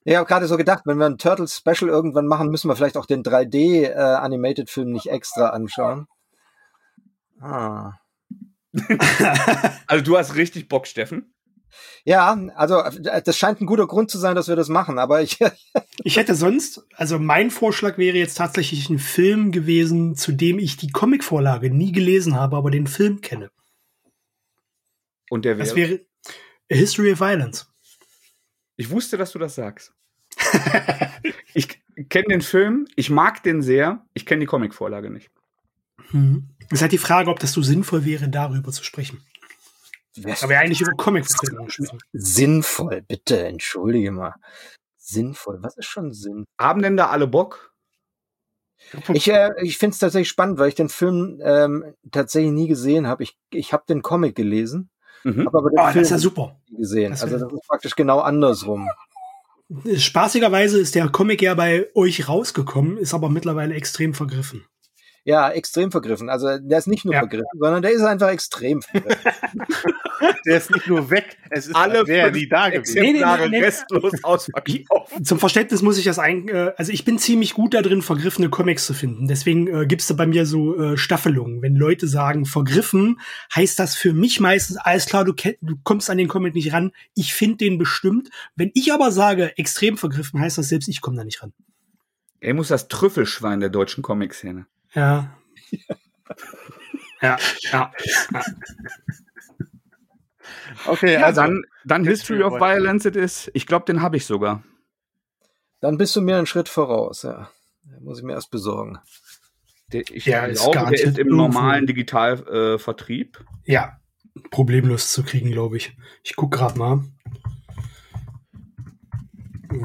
Ich habe gerade so gedacht, wenn wir ein Turtles Special irgendwann machen, müssen wir vielleicht auch den 3D äh, Animated Film nicht extra anschauen. Ah. Also du hast richtig Bock, Steffen. Ja, also äh, das scheint ein guter Grund zu sein, dass wir das machen, aber ich ich hätte sonst, also mein Vorschlag wäre jetzt tatsächlich ein Film gewesen, zu dem ich die Comicvorlage nie gelesen habe, aber den Film kenne. Und der Das wäre. wäre A History of Violence. Ich wusste, dass du das sagst. ich kenne den Film, ich mag den sehr, ich kenne die Comicvorlage nicht. Hm. Es ist halt die Frage, ob das so sinnvoll wäre, darüber zu sprechen. Aber ja eigentlich über Comicverfilmungen sprechen. sinnvoll, bitte, entschuldige mal. Sinnvoll, was ist schon Sinn? Haben denn da alle Bock? Ich, äh, ich finde es tatsächlich spannend, weil ich den Film ähm, tatsächlich nie gesehen habe. Ich, ich habe den Comic gelesen, Mhm. aber den Oh, das Film ist ja super. gesehen. Das also das ist praktisch genau andersrum. Spaßigerweise ist der Comic ja bei euch rausgekommen, ist aber mittlerweile extrem vergriffen. Ja, extrem vergriffen. Also der ist nicht nur Ja. vergriffen, sondern der ist einfach extrem vergriffen. Der ist nicht nur weg, es ist Alle fünf nie da gewesen. Nee, nee, Exemplare nee, nee. restlos ausverkauft. Zum Verständnis muss ich das ein, äh, also ich bin ziemlich gut da drin, vergriffene Comics zu finden. Deswegen äh, gibt's da bei mir so äh, Staffelungen. Wenn Leute sagen vergriffen, heißt das für mich meistens, alles klar, du, du kommst an den Comic nicht ran. Ich finde den bestimmt. Wenn ich aber sage, extrem vergriffen, heißt das selbst, ich komme da nicht ran. Er muss das Trüffelschwein der deutschen Comic-Szene. Ja. ja, ja. Okay, Ja, also dann, dann History of Violence it is. Ich glaube, den habe ich sogar. Dann bist du mir einen Schritt voraus, ja. Den muss ich mir erst besorgen. Der, ich ist glaube, der garantiert ist im normalen Digitalvertrieb. Äh, Vertrieb. Ja, problemlos zu kriegen, glaube ich. Ich guck gerade mal.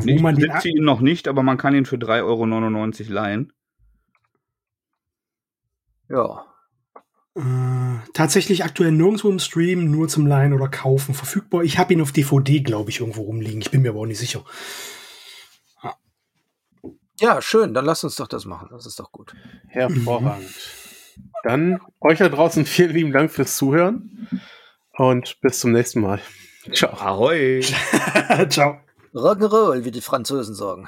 Ich man den besitze ihn noch nicht, aber man kann ihn für 3,99 Euro leihen. Ja. Äh, tatsächlich aktuell nirgendwo im Stream, nur zum Leihen oder Kaufen verfügbar. Ich habe ihn auf DVD, glaube ich, irgendwo rumliegen. Ich bin mir aber auch nicht sicher. Ja, schön, dann lass uns doch das machen. Das ist doch gut. Hervorragend. Dann euch da draußen vielen lieben Dank fürs Zuhören und bis zum nächsten Mal. Ciao. Ahoi. Ciao. Rock'n'Roll, wie die Franzosen sagen.